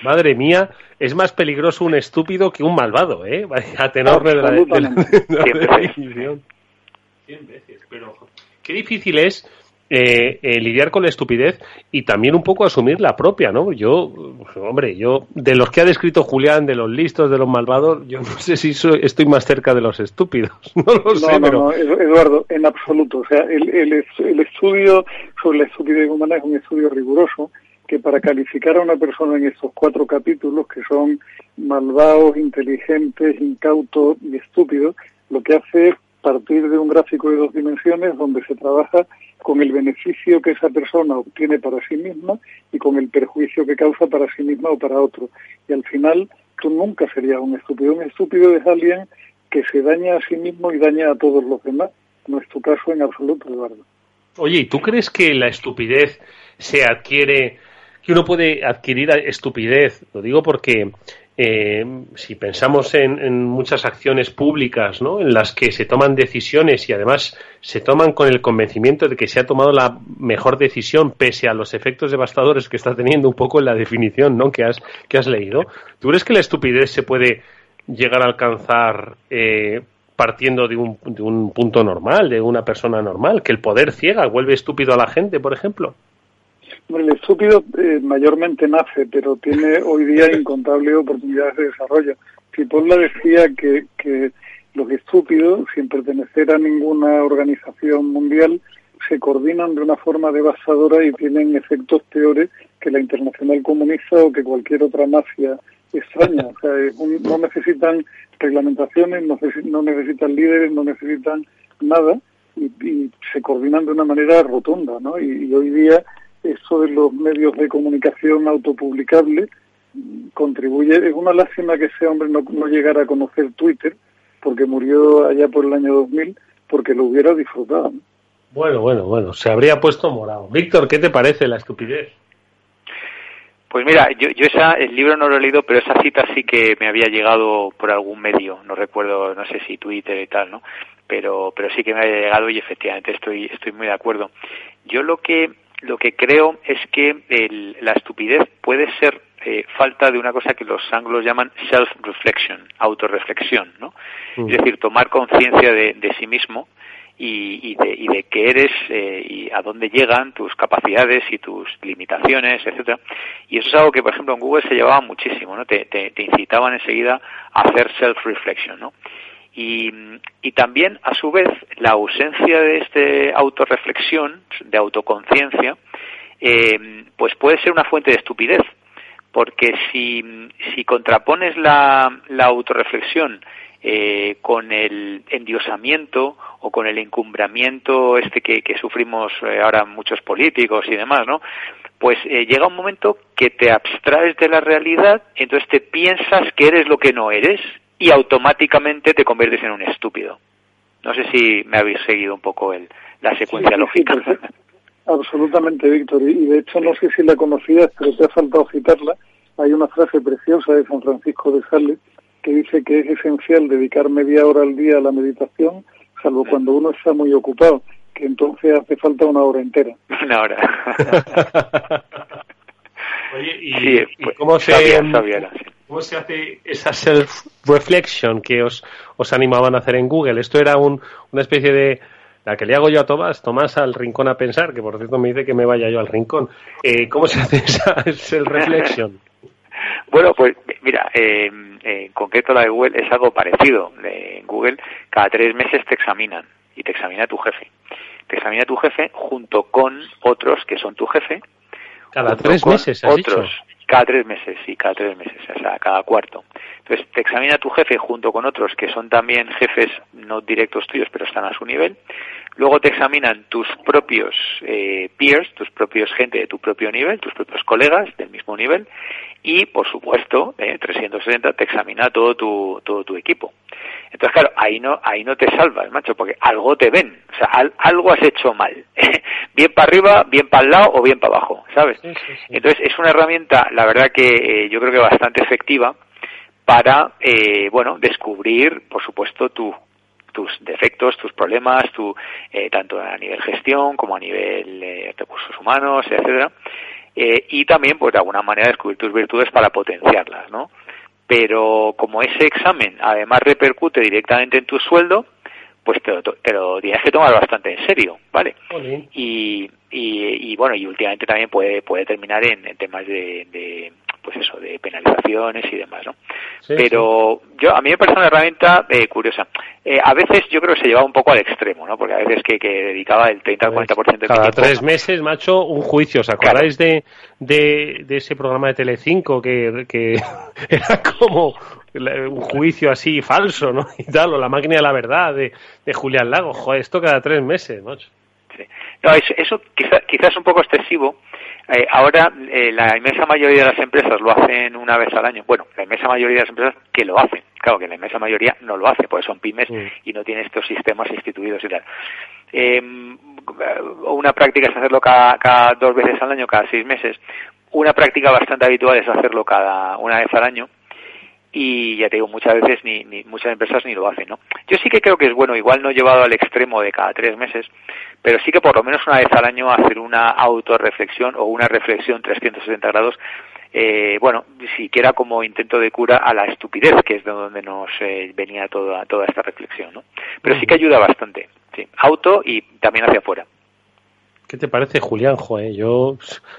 Madre mía, es más peligroso un estúpido que un malvado, ¿eh? A tenor de la, de Pero qué difícil es eh, eh, lidiar con la estupidez y también un poco asumir la propia, ¿no? Yo, hombre, yo, de los que ha descrito Julián, de los listos, de los malvados, yo no sé si estoy más cerca de los estúpidos, no lo sé, pero... Eduardo, en absoluto. O sea, el, el, el estudio sobre la estupidez humana es un estudio riguroso que para calificar a una persona en estos cuatro capítulos, que son malvados, inteligentes, incautos y estúpidos, lo que hace es partir de un gráfico de dos dimensiones donde se trabaja con el beneficio que esa persona obtiene para sí misma y con el perjuicio que causa para sí misma o para otro. Y al final tú nunca serías un estúpido. Un estúpido es alguien que se daña a sí mismo y daña a todos los demás. No es tu caso en absoluto, Eduardo. Oye, ¿y tú crees que la estupidez se adquiere, que uno puede adquirir estupidez? Lo digo porque eh, si pensamos en, muchas acciones públicas ¿no? en las que se toman decisiones y además se toman con el convencimiento de que se ha tomado la mejor decisión pese a los efectos devastadores que está teniendo un poco en la definición ¿no? que, has, que has leído, ¿tú crees que la estupidez se puede llegar a alcanzar eh, partiendo de un, de un punto normal, de una persona normal, que el poder ciega, vuelve estúpido a la gente, por ejemplo? El estúpido eh, mayormente nace, pero tiene hoy día incontables oportunidades de desarrollo. Cipolla decía que, que los estúpidos, sin pertenecer a ninguna organización mundial, se coordinan de una forma devastadora y tienen efectos peores que la internacional comunista o que cualquier otra mafia extraña. O sea, no necesitan reglamentaciones, no, no necesitan líderes, no necesitan nada y, se coordinan de una manera rotunda, ¿no? y hoy día eso de los medios de comunicación autopublicables contribuye. Es una lástima que ese hombre no, no llegara a conocer Twitter, porque murió allá por el año 2000, porque lo hubiera disfrutado. Bueno, bueno, bueno, se habría puesto morado. Víctor, ¿qué te parece la estupidez? Pues mira, yo, yo esa, el libro no lo he leído, pero esa cita sí que me había llegado por algún medio, no recuerdo, no sé si Twitter y tal, ¿no? Pero, pero sí que me había llegado y efectivamente estoy, estoy muy de acuerdo. Yo lo que lo que creo es que la estupidez puede ser eh, falta de una cosa que los anglos llaman self-reflection, autorreflexión, ¿no? Mm. Es decir, tomar conciencia de, sí mismo y, de, y, de, qué eres eh, y a dónde llegan tus capacidades y tus limitaciones, etcétera. Y eso es algo que, por ejemplo, en Google se llevaba muchísimo, ¿no? Te, te, te incitaban enseguida a hacer self-reflection, ¿no? Y, también, a su vez, la ausencia de esta autorreflexión, de autoconciencia, eh, pues puede ser una fuente de estupidez, porque si, si contrapones la, la autorreflexión eh, con el endiosamiento o con el encumbramiento este que, que sufrimos eh, ahora muchos políticos y demás, ¿no? Pues eh, llega un momento que te abstraes de la realidad, entonces te piensas que eres lo que no eres y automáticamente te conviertes en un estúpido. No sé si me habéis seguido un poco el, la secuencia lógica. absolutamente, Víctor. Y de hecho, no sé si la conocías, pero te ha faltado citarla. Hay una frase preciosa de San Francisco de Sales que dice que es esencial dedicar media hora al día a la meditación, salvo cuando uno está muy ocupado, que entonces hace falta una hora entera. Una hora. Oye, ¿y, pues, cómo se...? ¿Cómo se hace esa self-reflection que os, os animaban a hacer en Google? Esto era un, una especie de la que le hago yo a Tomás, Tomás al rincón a pensar, que por cierto me dice que me vaya yo al rincón. Eh, ¿Cómo se hace esa self-reflection? Bueno, pues mira, eh, en concreto la de Google es algo parecido. En Google cada tres meses te examinan y te examina tu jefe. Te examina tu jefe junto con otros que son tu jefe. Cada tres meses, has otros, cada tres meses, sí, cada tres meses, o sea, cada cuarto. Entonces, te examina tu jefe junto con otros que son también jefes no directos tuyos, pero están a su nivel. Luego te examinan tus propios eh, peers, tus propios gente de tu propio nivel, tus propios colegas del mismo nivel. Y, por supuesto, eh, 360 te examina todo tu, todo tu equipo. Entonces, claro, ahí no, ahí no te salvas, macho, porque algo te ven, o sea, algo has hecho mal. bien para arriba, bien para el lado o bien para abajo, ¿sabes? Entonces, es una herramienta, la verdad que eh, yo creo que bastante efectiva para, eh, bueno, descubrir, por supuesto, tu, tus defectos, tus problemas, tu, eh, tanto a nivel gestión como a nivel eh, recursos humanos, etcétera, eh, y también, pues, de alguna manera descubrir tus virtudes para potenciarlas, ¿no? pero como ese examen además repercute directamente en tu sueldo, pues te lo, te lo tienes que tomar bastante en serio, ¿vale? Y, y, y, bueno, y últimamente también puede, puede terminar en, temas de, de, pues eso, de penalizaciones y demás, ¿no? Pero yo, a mí me parece una herramienta eh, curiosa. Eh, a veces yo creo que se llevaba un poco al extremo, ¿no? Porque a veces que, que dedicaba el 30 al 40% de Cada tres meses, macho, un juicio. ¿Os acordáis de, de, de, ese programa de Telecinco que, que era como un juicio así falso, ¿no? Y tal, o la máquina de la verdad de, de Julián Lago. Joder, esto cada tres meses, macho. Sí. No, eso, eso quizás quizá es un poco excesivo. Eh, ahora, eh, la inmensa mayoría de las empresas lo hacen una vez al año. Bueno, la inmensa mayoría de las empresas que lo hacen. Claro que la inmensa mayoría no lo hace, porque son pymes y no tienen estos sistemas instituidos y tal. Eh, una práctica es hacerlo cada, cada dos veces al año, cada seis meses. Una práctica bastante habitual es hacerlo cada una vez al año y ya te digo, muchas veces ni, ni, muchas empresas ni lo hacen, ¿no? Yo sí que creo que es bueno, igual no llevado al extremo de cada tres meses, pero sí que por lo menos una vez al año hacer una autorreflexión o una reflexión 360 grados, eh, bueno, siquiera como intento de cura a la estupidez, que es de donde nos eh, venía toda, toda esta reflexión, ¿no? Pero sí que ayuda bastante, sí, auto y también hacia afuera. ¿Qué te parece, Julián? Joder, yo,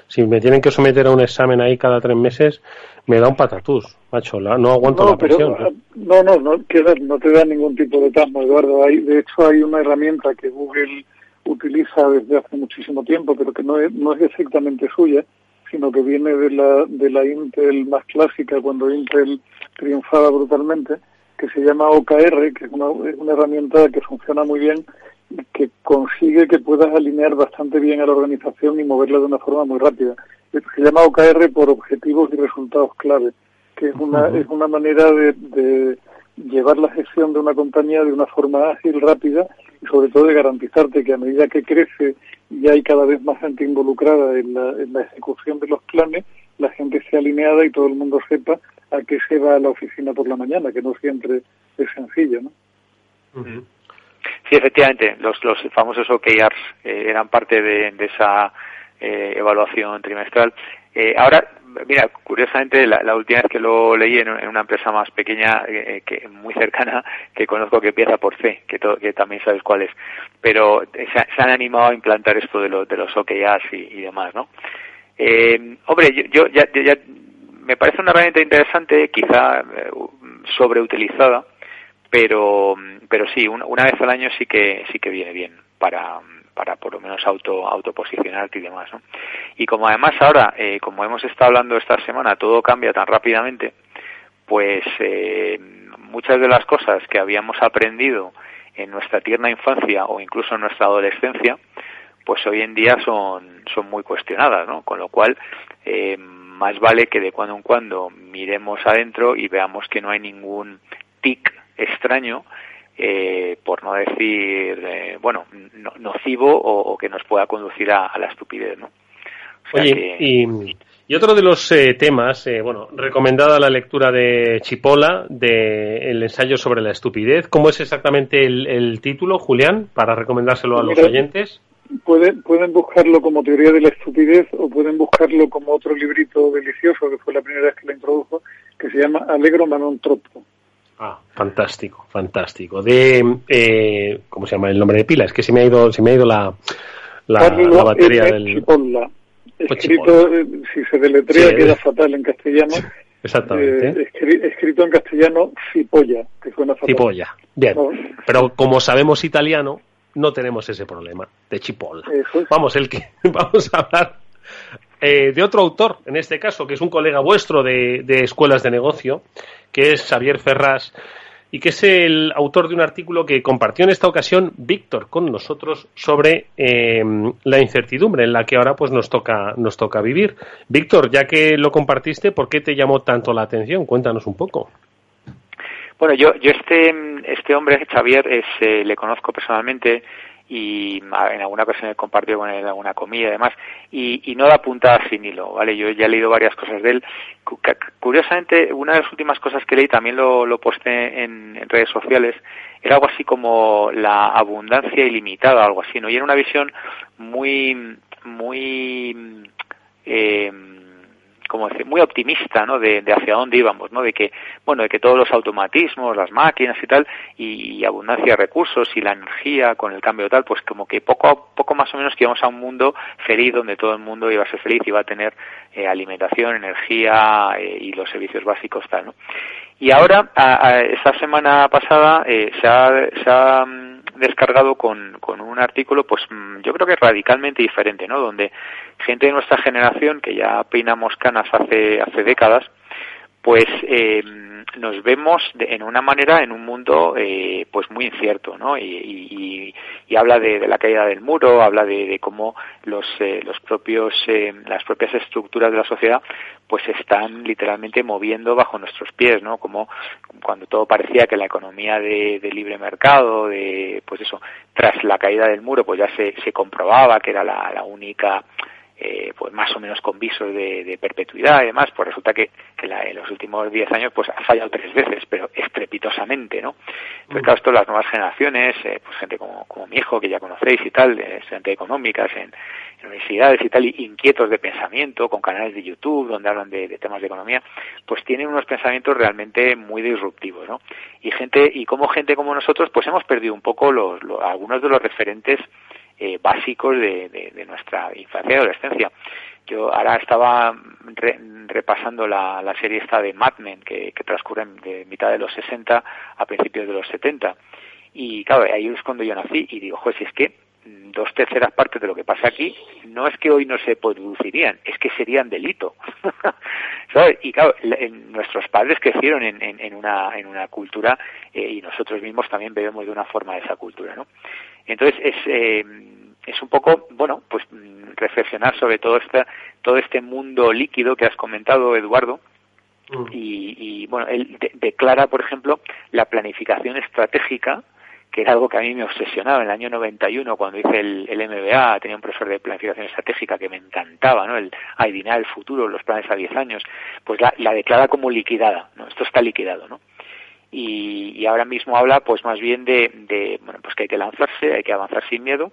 si me tienen que someter a un examen ahí cada tres meses, me da un patatús, macho, no aguanto la presión. ¿eh? no, no, no, no te da ningún tipo de pasmo, Eduardo. Hay, de hecho, hay una herramienta que Google utiliza desde hace muchísimo tiempo, pero que no es, no es exactamente suya, sino que viene de la, de la Intel más clásica, cuando Intel triunfaba brutalmente, que se llama OKR, que es una, es una herramienta que funciona muy bien que consigue que puedas alinear bastante bien a la organización y moverla de una forma muy rápida. Se llama OKR por objetivos y resultados clave, que es una, es una manera de, de, llevar la gestión de una compañía de una forma ágil, rápida y sobre todo de garantizarte que a medida que crece y hay cada vez más gente involucrada en la, en la ejecución de los planes, la gente esté alineada y todo el mundo sepa a qué se va a la oficina por la mañana, que no siempre es sencillo, ¿no? Sí, efectivamente, los, los famosos OKRs eh, eran parte de, esa eh, evaluación trimestral. Eh, ahora, mira, curiosamente, la, última vez que lo leí en, una empresa más pequeña, que muy cercana, que conozco que empieza por C, que, que también sabes cuál es, pero se, han animado a implantar esto de, de los OKRs y, demás, ¿no? hombre, yo, ya, ya, me parece una herramienta interesante, quizá sobreutilizada, pero pero sí una, vez al año sí que sí que viene bien para para por lo menos auto autoposicionarte y demás ¿no? y como además ahora eh, como hemos estado hablando esta semana todo cambia tan rápidamente pues eh, muchas de las cosas que habíamos aprendido en nuestra tierna infancia o incluso en nuestra adolescencia pues hoy en día son son muy cuestionadas no con lo cual eh, más vale que de cuando en cuando miremos adentro y veamos que no hay ningún tic extraño, eh, por no decir, eh, bueno, nocivo o, que nos pueda conducir a, la estupidez, ¿no? Oye, y, otro de los eh, temas, bueno, recomendada la lectura de Chipola, de el ensayo sobre la estupidez. ¿Cómo es exactamente el, título, Julián, para recomendárselo a los oyentes? Pueden, pueden buscarlo como teoría de la estupidez o pueden buscarlo como otro librito delicioso que fue la primera vez que lo introdujo, que se llama Alegro Manon Tropo. Ah, fantástico, fantástico. De, eh, ¿cómo se llama el nombre de pila? Es que se me ha ido, se me ha ido la, la, batería del... Escrito, eh, si se deletrea queda fatal en castellano. Exactamente. Eh, escrito en castellano, cipolla, que suena fatal. Cipolla, bien. Pero como sabemos italiano, no tenemos ese problema de chipolla. Vamos, el que vamos a hablar eh, de otro autor, en este caso, que es un colega vuestro de, escuelas de negocio, que es Xavier Ferraz, y que es el autor de un artículo que compartió en esta ocasión Víctor con nosotros sobre eh, la incertidumbre en la que ahora pues nos toca nos toca vivir. Víctor, ya que lo compartiste, ¿por qué te llamó tanto la atención? Cuéntanos un poco. Bueno, yo, yo este, este hombre, Xavier, es, eh, le conozco personalmente y en alguna ocasión he compartido con él alguna comida y demás, y, no da puntada sin hilo, ¿vale? Yo ya he leído varias cosas de él. Curiosamente, una de las últimas cosas que leí, también lo, lo posté en, redes sociales, era algo así como la abundancia ilimitada, algo así, ¿no? Y era una visión muy, muy, eh, como decir, muy optimista, ¿no? De, hacia dónde íbamos, ¿no? De que, bueno, de que todos los automatismos, las máquinas y tal, y, abundancia de recursos y la energía con el cambio tal, pues como que poco a poco más o menos que íbamos a un mundo feliz donde todo el mundo iba a ser feliz, iba a tener eh, alimentación, energía eh, y los servicios básicos tal, ¿no? Y ahora, esta semana pasada, eh, se ha, se ha mm, descargado con, con un artículo, pues mm, yo creo que radicalmente diferente, ¿no? Donde gente de nuestra generación, que ya peinamos canas hace, hace décadas, pues eh, nos vemos en una manera en un mundo eh, pues muy incierto no y, habla de, la caída del muro habla de, cómo los eh, los propios las propias estructuras de la sociedad pues están literalmente moviendo bajo nuestros pies no como cuando todo parecía que la economía de, libre mercado de pues eso tras la caída del muro pues ya se, se comprobaba que era la única eh, pues más o menos con visos de, perpetuidad y demás, pues resulta que, en los últimos 10 años pues ha fallado tres veces, pero estrepitosamente, ¿no? Entonces, claro, esto las nuevas generaciones, eh, pues gente como, como mi hijo, que ya conocéis y tal, de estudiantes económicas en, universidades y tal, inquietos de pensamiento, con canales de YouTube donde hablan de, temas de economía, pues tienen unos pensamientos realmente muy disruptivos, ¿no? Y gente, y como gente como nosotros, pues hemos perdido un poco los algunos de los referentes eh, básicos de, nuestra infancia y adolescencia. Yo ahora estaba repasando la, serie esta de Mad Men, que, transcurre de mitad de los 60 a principios de los 70. Y claro, ahí es cuando yo nací y digo, pues si es que dos terceras partes de lo que pasa aquí no es que hoy no se producirían, es que serían delito. Y claro, nuestros padres crecieron en, en, una, en una cultura eh, y nosotros mismos también bebemos de una forma de esa cultura, ¿no? Entonces es, eh, es un poco, bueno, pues mm, reflexionar sobre todo este, todo este mundo líquido que has comentado, Eduardo, mm. y, y, bueno, él declara, por ejemplo, la planificación estratégica que era algo que a mí me obsesionaba en el año 91 cuando hice el, el MBA, tenía un profesor de planificación estratégica que me encantaba, ¿no? El adivinar el futuro, los planes a 10 años, pues la, la declara como liquidada, ¿no? Esto está liquidado, ¿no? Y, y, ahora mismo habla pues más bien de, de, bueno, pues que hay que lanzarse, hay que avanzar sin miedo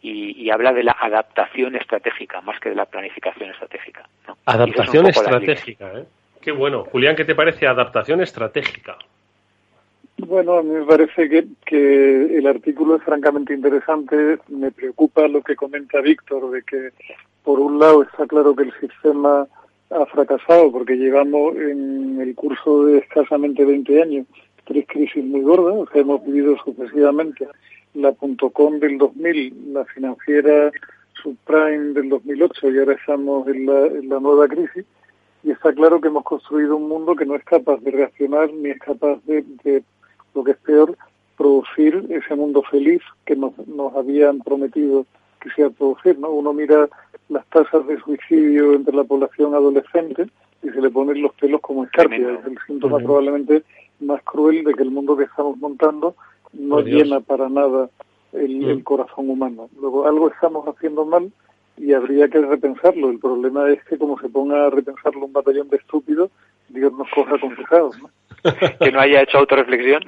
y, y habla de la adaptación estratégica más que de la planificación estratégica. ¿no? Adaptación estratégica, ¿eh? Qué bueno. Julián, ¿qué te parece adaptación estratégica? Bueno, a mí me parece que, que el artículo es francamente interesante. Me preocupa lo que comenta Víctor, de que por un lado está claro que el sistema ha fracasado porque llevamos en el curso de escasamente 20 años tres crisis muy gordas, o sea, hemos vivido sucesivamente la .com del 2000, la financiera subprime del 2008 y ahora estamos en la, en la nueva crisis. Y está claro que hemos construido un mundo que no es capaz de reaccionar ni es capaz de, de lo que es peor, producir ese mundo feliz que nos, nos habían prometido que se a producir. ¿no? Uno mira las tasas de suicidio entre la población adolescente y se le ponen los pelos como escarpia. Es el síntoma probablemente más cruel de que el mundo que estamos montando no llena para nada el, el, corazón humano. Luego, algo estamos haciendo mal y habría que repensarlo. El problema es que como se ponga a repensarlo un batallón de estúpidos, Dios nos coja complicados. ¿no? que no haya hecho autorreflexión.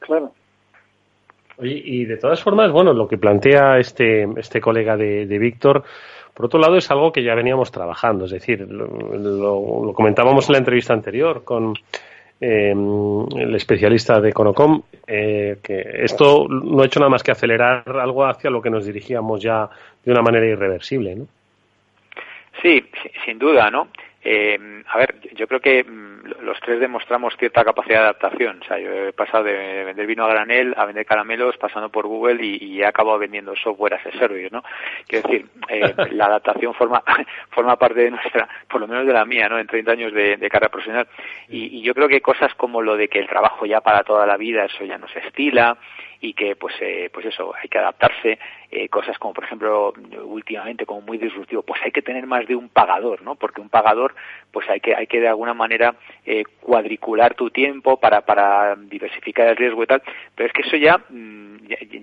claro. Oye, y de todas formas, bueno, lo que plantea este, este colega de, de Víctor, por otro lado, es algo que ya veníamos trabajando, es decir, lo, comentábamos en la entrevista anterior con eh, el especialista de Conocom, eh, que esto no ha hecho nada más que acelerar algo hacia lo que nos dirigíamos ya de una manera irreversible, ¿no? Sí, sin duda, ¿no? Eh, a ver, yo creo que mm, los tres demostramos cierta capacidad de adaptación. O sea, yo he pasado de vender vino a granel a vender caramelos pasando por Google y, he acabado vendiendo software as a service, ¿no? Quiero decir, eh, la adaptación forma forma parte de nuestra, por lo menos de la mía, ¿no? En 30 años de, carrera profesional. Y, y, yo creo que cosas como lo de que el trabajo ya para toda la vida, eso ya no se estila, y que pues eh, pues eso hay que adaptarse eh, cosas como por ejemplo últimamente como muy disruptivo pues hay que tener más de un pagador no porque un pagador pues hay que hay que de alguna manera eh, cuadricular tu tiempo para para diversificar el riesgo y tal pero es que eso ya mm,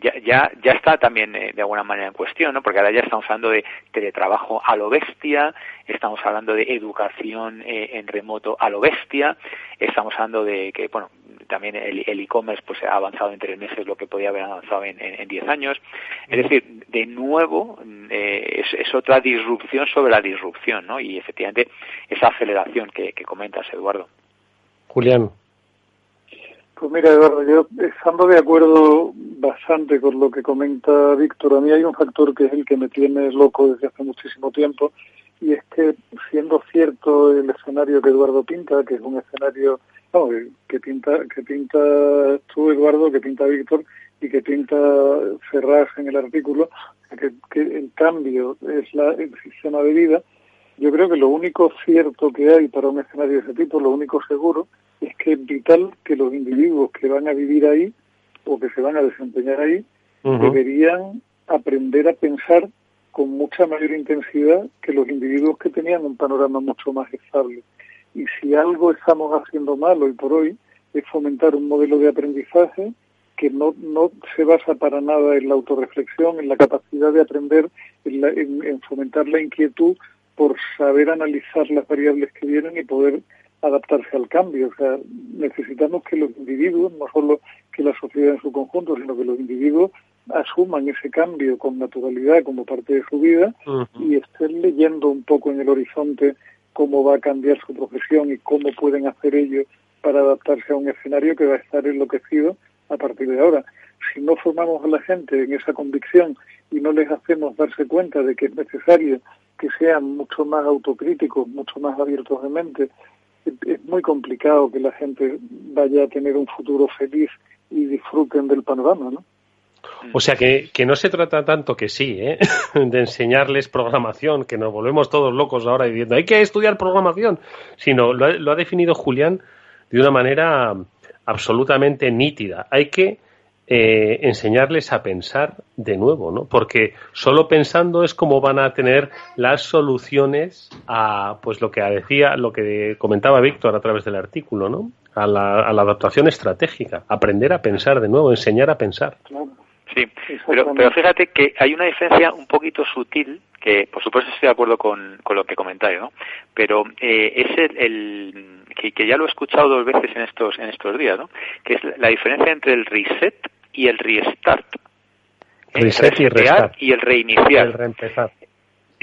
ya, ya, ya está también de alguna manera en cuestión, ¿no? Porque ahora ya estamos hablando de teletrabajo a lo bestia, estamos hablando de educación en remoto a lo bestia, estamos hablando de que, bueno, también el e-commerce pues ha avanzado en tres meses lo que podía haber avanzado en, en, diez años. Es decir, de nuevo eh, es, otra disrupción sobre la disrupción, ¿no? Y efectivamente esa aceleración que, que comentas, Eduardo. Julián. Pues mira, Eduardo, yo estando de acuerdo bastante con lo que comenta Víctor, a mí hay un factor que es el que me tiene loco desde hace muchísimo tiempo, y es que siendo cierto el escenario que Eduardo pinta, que es un escenario que pinta que pinta tú Eduardo, que pinta Víctor y que pinta Ferraz en el artículo, que, que el cambio es la, el sistema de vida, yo creo que lo único cierto que hay para un escenario de ese tipo, lo único seguro, es que es vital que los individuos que van a vivir ahí o que se van a desempeñar ahí deberían aprender a pensar con mucha mayor intensidad que los individuos que tenían un panorama mucho más estable. Y si algo estamos haciendo mal hoy por hoy es fomentar un modelo de aprendizaje que no, no se basa para nada en la autorreflexión, en la capacidad de aprender, en, en fomentar la inquietud por saber analizar las variables que vienen y poder adaptarse al cambio. O sea, necesitamos que los individuos, no solo que la sociedad en su conjunto, sino que los individuos asuman ese cambio con naturalidad como parte de su vida y estén leyendo un poco en el horizonte cómo va a cambiar su profesión y cómo pueden hacer ello para adaptarse a un escenario que va a estar enloquecido a partir de ahora. Si no formamos a la gente en esa convicción y no les hacemos darse cuenta de que es necesario que sean mucho más autocríticos, mucho más abiertos de mente, es muy complicado que la gente vaya a tener un futuro feliz y disfruten del panorama, ¿no? O sea que, que no se trata tanto que sí, ¿eh? de enseñarles programación, que nos volvemos todos locos ahora diciendo hay que estudiar programación, sino lo ha definido Julián de una manera absolutamente nítida. Hay que eh, enseñarles a pensar de nuevo, ¿no? Porque solo pensando es como van a tener las soluciones a, pues lo que decía, lo que comentaba Víctor a través del artículo, ¿no? A la, a la adaptación estratégica, aprender a pensar de nuevo, enseñar a pensar. Sí, pero, pero fíjate que hay una diferencia un poquito sutil, que por supuesto estoy de acuerdo con, con lo que comentáis, ¿no? Pero eh, es el, el que, que, ya lo he escuchado dos veces en estos, en estos días, ¿no? Que es la diferencia entre el reset y el restart. Reset y restart. Y el reiniciar. El reempezar.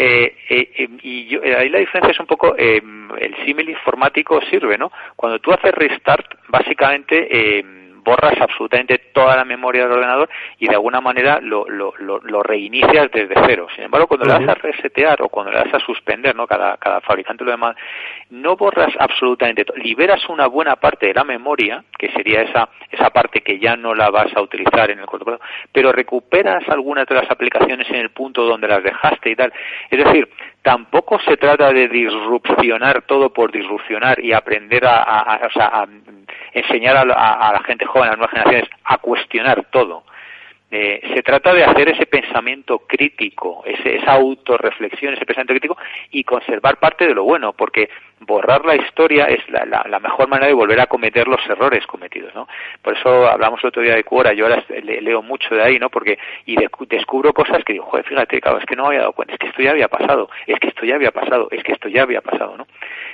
Eh, eh, eh, y yo, eh, ahí la diferencia es un poco eh, el símil informático sirve, ¿no? Cuando tú haces restart, básicamente eh, borras absolutamente toda la memoria del ordenador y de alguna manera lo, lo, lo, lo reinicias desde cero. Sin embargo, cuando le das a resetear o cuando le das a suspender, ¿no? Cada, cada fabricante lo demás, no borras absolutamente todo. Liberas una buena parte de la memoria, que sería esa, esa parte que ya no la vas a utilizar en el corto plazo, pero recuperas algunas de las aplicaciones en el punto donde las dejaste y tal. Es decir, tampoco se trata de disrupcionar todo por disrupcionar y aprender a, a, a, enseñar a, la gente joven, a las nuevas generaciones, a cuestionar todo. Eh, se trata de hacer ese pensamiento crítico, ese, esa autorreflexión, ese pensamiento crítico y conservar parte de lo bueno, porque borrar la historia es la, mejor manera de volver a cometer los errores cometidos, ¿no? Por eso hablamos el otro día de Quora, yo ahora le, leo mucho de ahí, ¿no? Porque y de, descubro cosas que digo, joder, fíjate, claro, es que no había dado cuenta, es que esto ya había pasado, es que esto ya había pasado, es que esto ya había pasado, ¿no?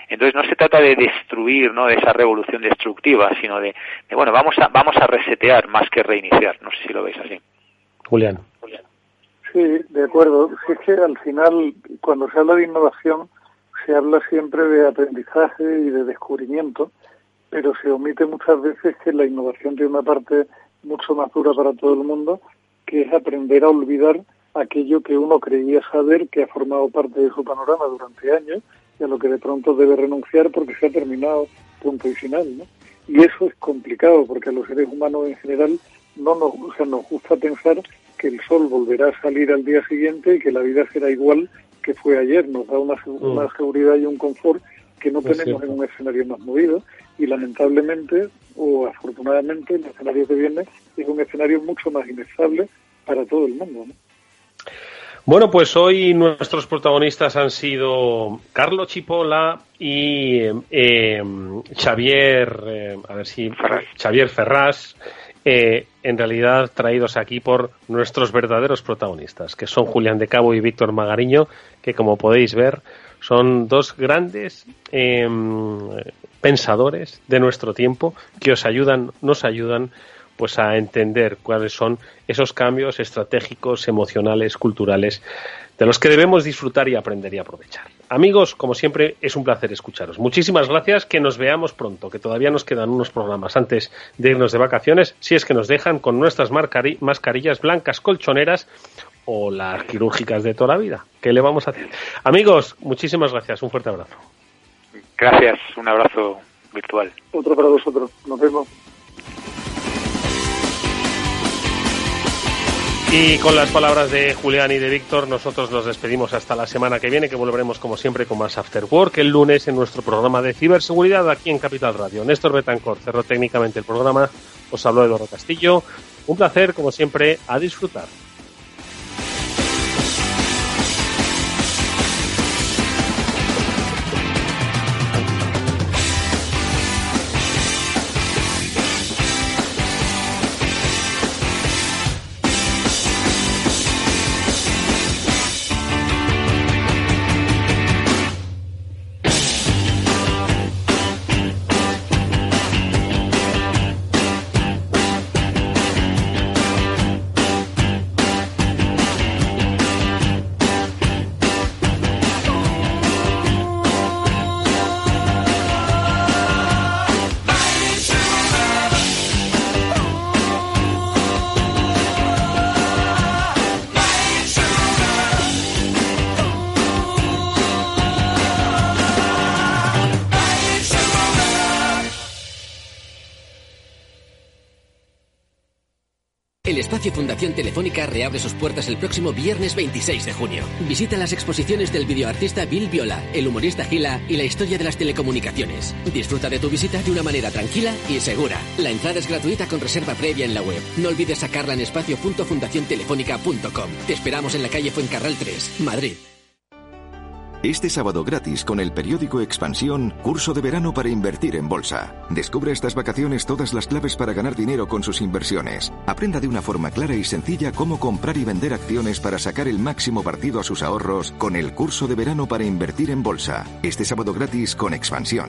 Entonces no se trata de destruir, ¿no? De esa revolución destructiva, sino de, de bueno, vamos a vamos a resetear más que reiniciar, no sé si lo veis así. Julián. Sí, de acuerdo. Si es que al final, cuando se habla de innovación, se habla siempre de aprendizaje y de descubrimiento, pero se omite muchas veces que la innovación tiene una parte mucho más dura para todo el mundo, que es aprender a olvidar aquello que uno creía saber que ha formado parte de su panorama durante años y a lo que de pronto debe renunciar porque se ha terminado punto y final, ¿no? Y eso es complicado porque a los seres humanos en general no nos, o sea, nos gusta pensar que el sol volverá a salir al día siguiente y que la vida será igual que fue ayer. Nos da una, una seguridad y un confort que no tenemos cierto. en un escenario más movido y lamentablemente o afortunadamente el escenario que viene es un escenario mucho más inestable para todo el mundo. ¿no? Bueno, pues hoy nuestros protagonistas han sido Carlos Chipola y eh, Xavier, eh, a ver si Xavier Ferraz, eh, en realidad traídos aquí por nuestros verdaderos protagonistas, que son Julián de Cabo y Víctor Magariño, que como podéis ver son dos grandes pensadores de nuestro tiempo que os ayudan, nos ayudan pues a entender cuáles son esos cambios estratégicos, emocionales, culturales de los que debemos disfrutar y aprender y aprovechar. Amigos, como siempre, es un placer escucharos. Muchísimas gracias, que nos veamos pronto, que todavía nos quedan unos programas antes de irnos de vacaciones, si es que nos dejan con nuestras mascarillas blancas colchoneras o las quirúrgicas de toda la vida. ¿Qué le vamos a hacer? Amigos, muchísimas gracias, un fuerte abrazo. Gracias, un abrazo virtual. Otro para vosotros, nos vemos. Y con las palabras de Julián y de Víctor, nosotros nos despedimos hasta la semana que viene, que volveremos como siempre con más After Work el lunes en nuestro programa de ciberseguridad aquí en Capital Radio. Néstor Betancor cerró técnicamente el programa, os habló Eduardo Castillo. Un placer, como siempre, a disfrutar. Telefónica reabre sus puertas el próximo viernes 26 de junio. Visita las exposiciones del videoartista Bill Viola, el humorista Gila y la historia de las telecomunicaciones. Disfruta de tu visita de una manera tranquila y segura. La entrada es gratuita con reserva previa en la web. No olvides sacarla en espacio.fundaciontelefónica.com. Te esperamos en la calle Fuencarral 3, Madrid. Este sábado gratis con el periódico Expansión, curso de verano para invertir en bolsa. Descubre estas vacaciones todas las claves para ganar dinero con sus inversiones. Aprenda de una forma clara y sencilla cómo comprar y vender acciones para sacar el máximo partido a sus ahorros con el curso de verano para invertir en bolsa. Este sábado gratis con Expansión.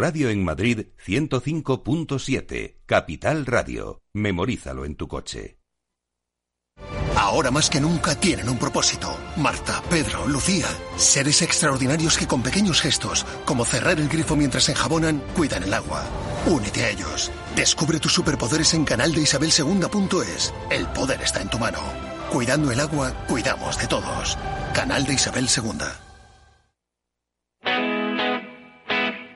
Radio en Madrid 105.7. Capital Radio. Memorízalo en tu coche. Ahora más que nunca tienen un propósito. Marta, Pedro, Lucía. Seres extraordinarios que con pequeños gestos, como cerrar el grifo mientras enjabonan, cuidan el agua. Únete a ellos. Descubre tus superpoderes en canal de Isabel El poder está en tu mano. Cuidando el agua, cuidamos de todos. Canal de Isabel II.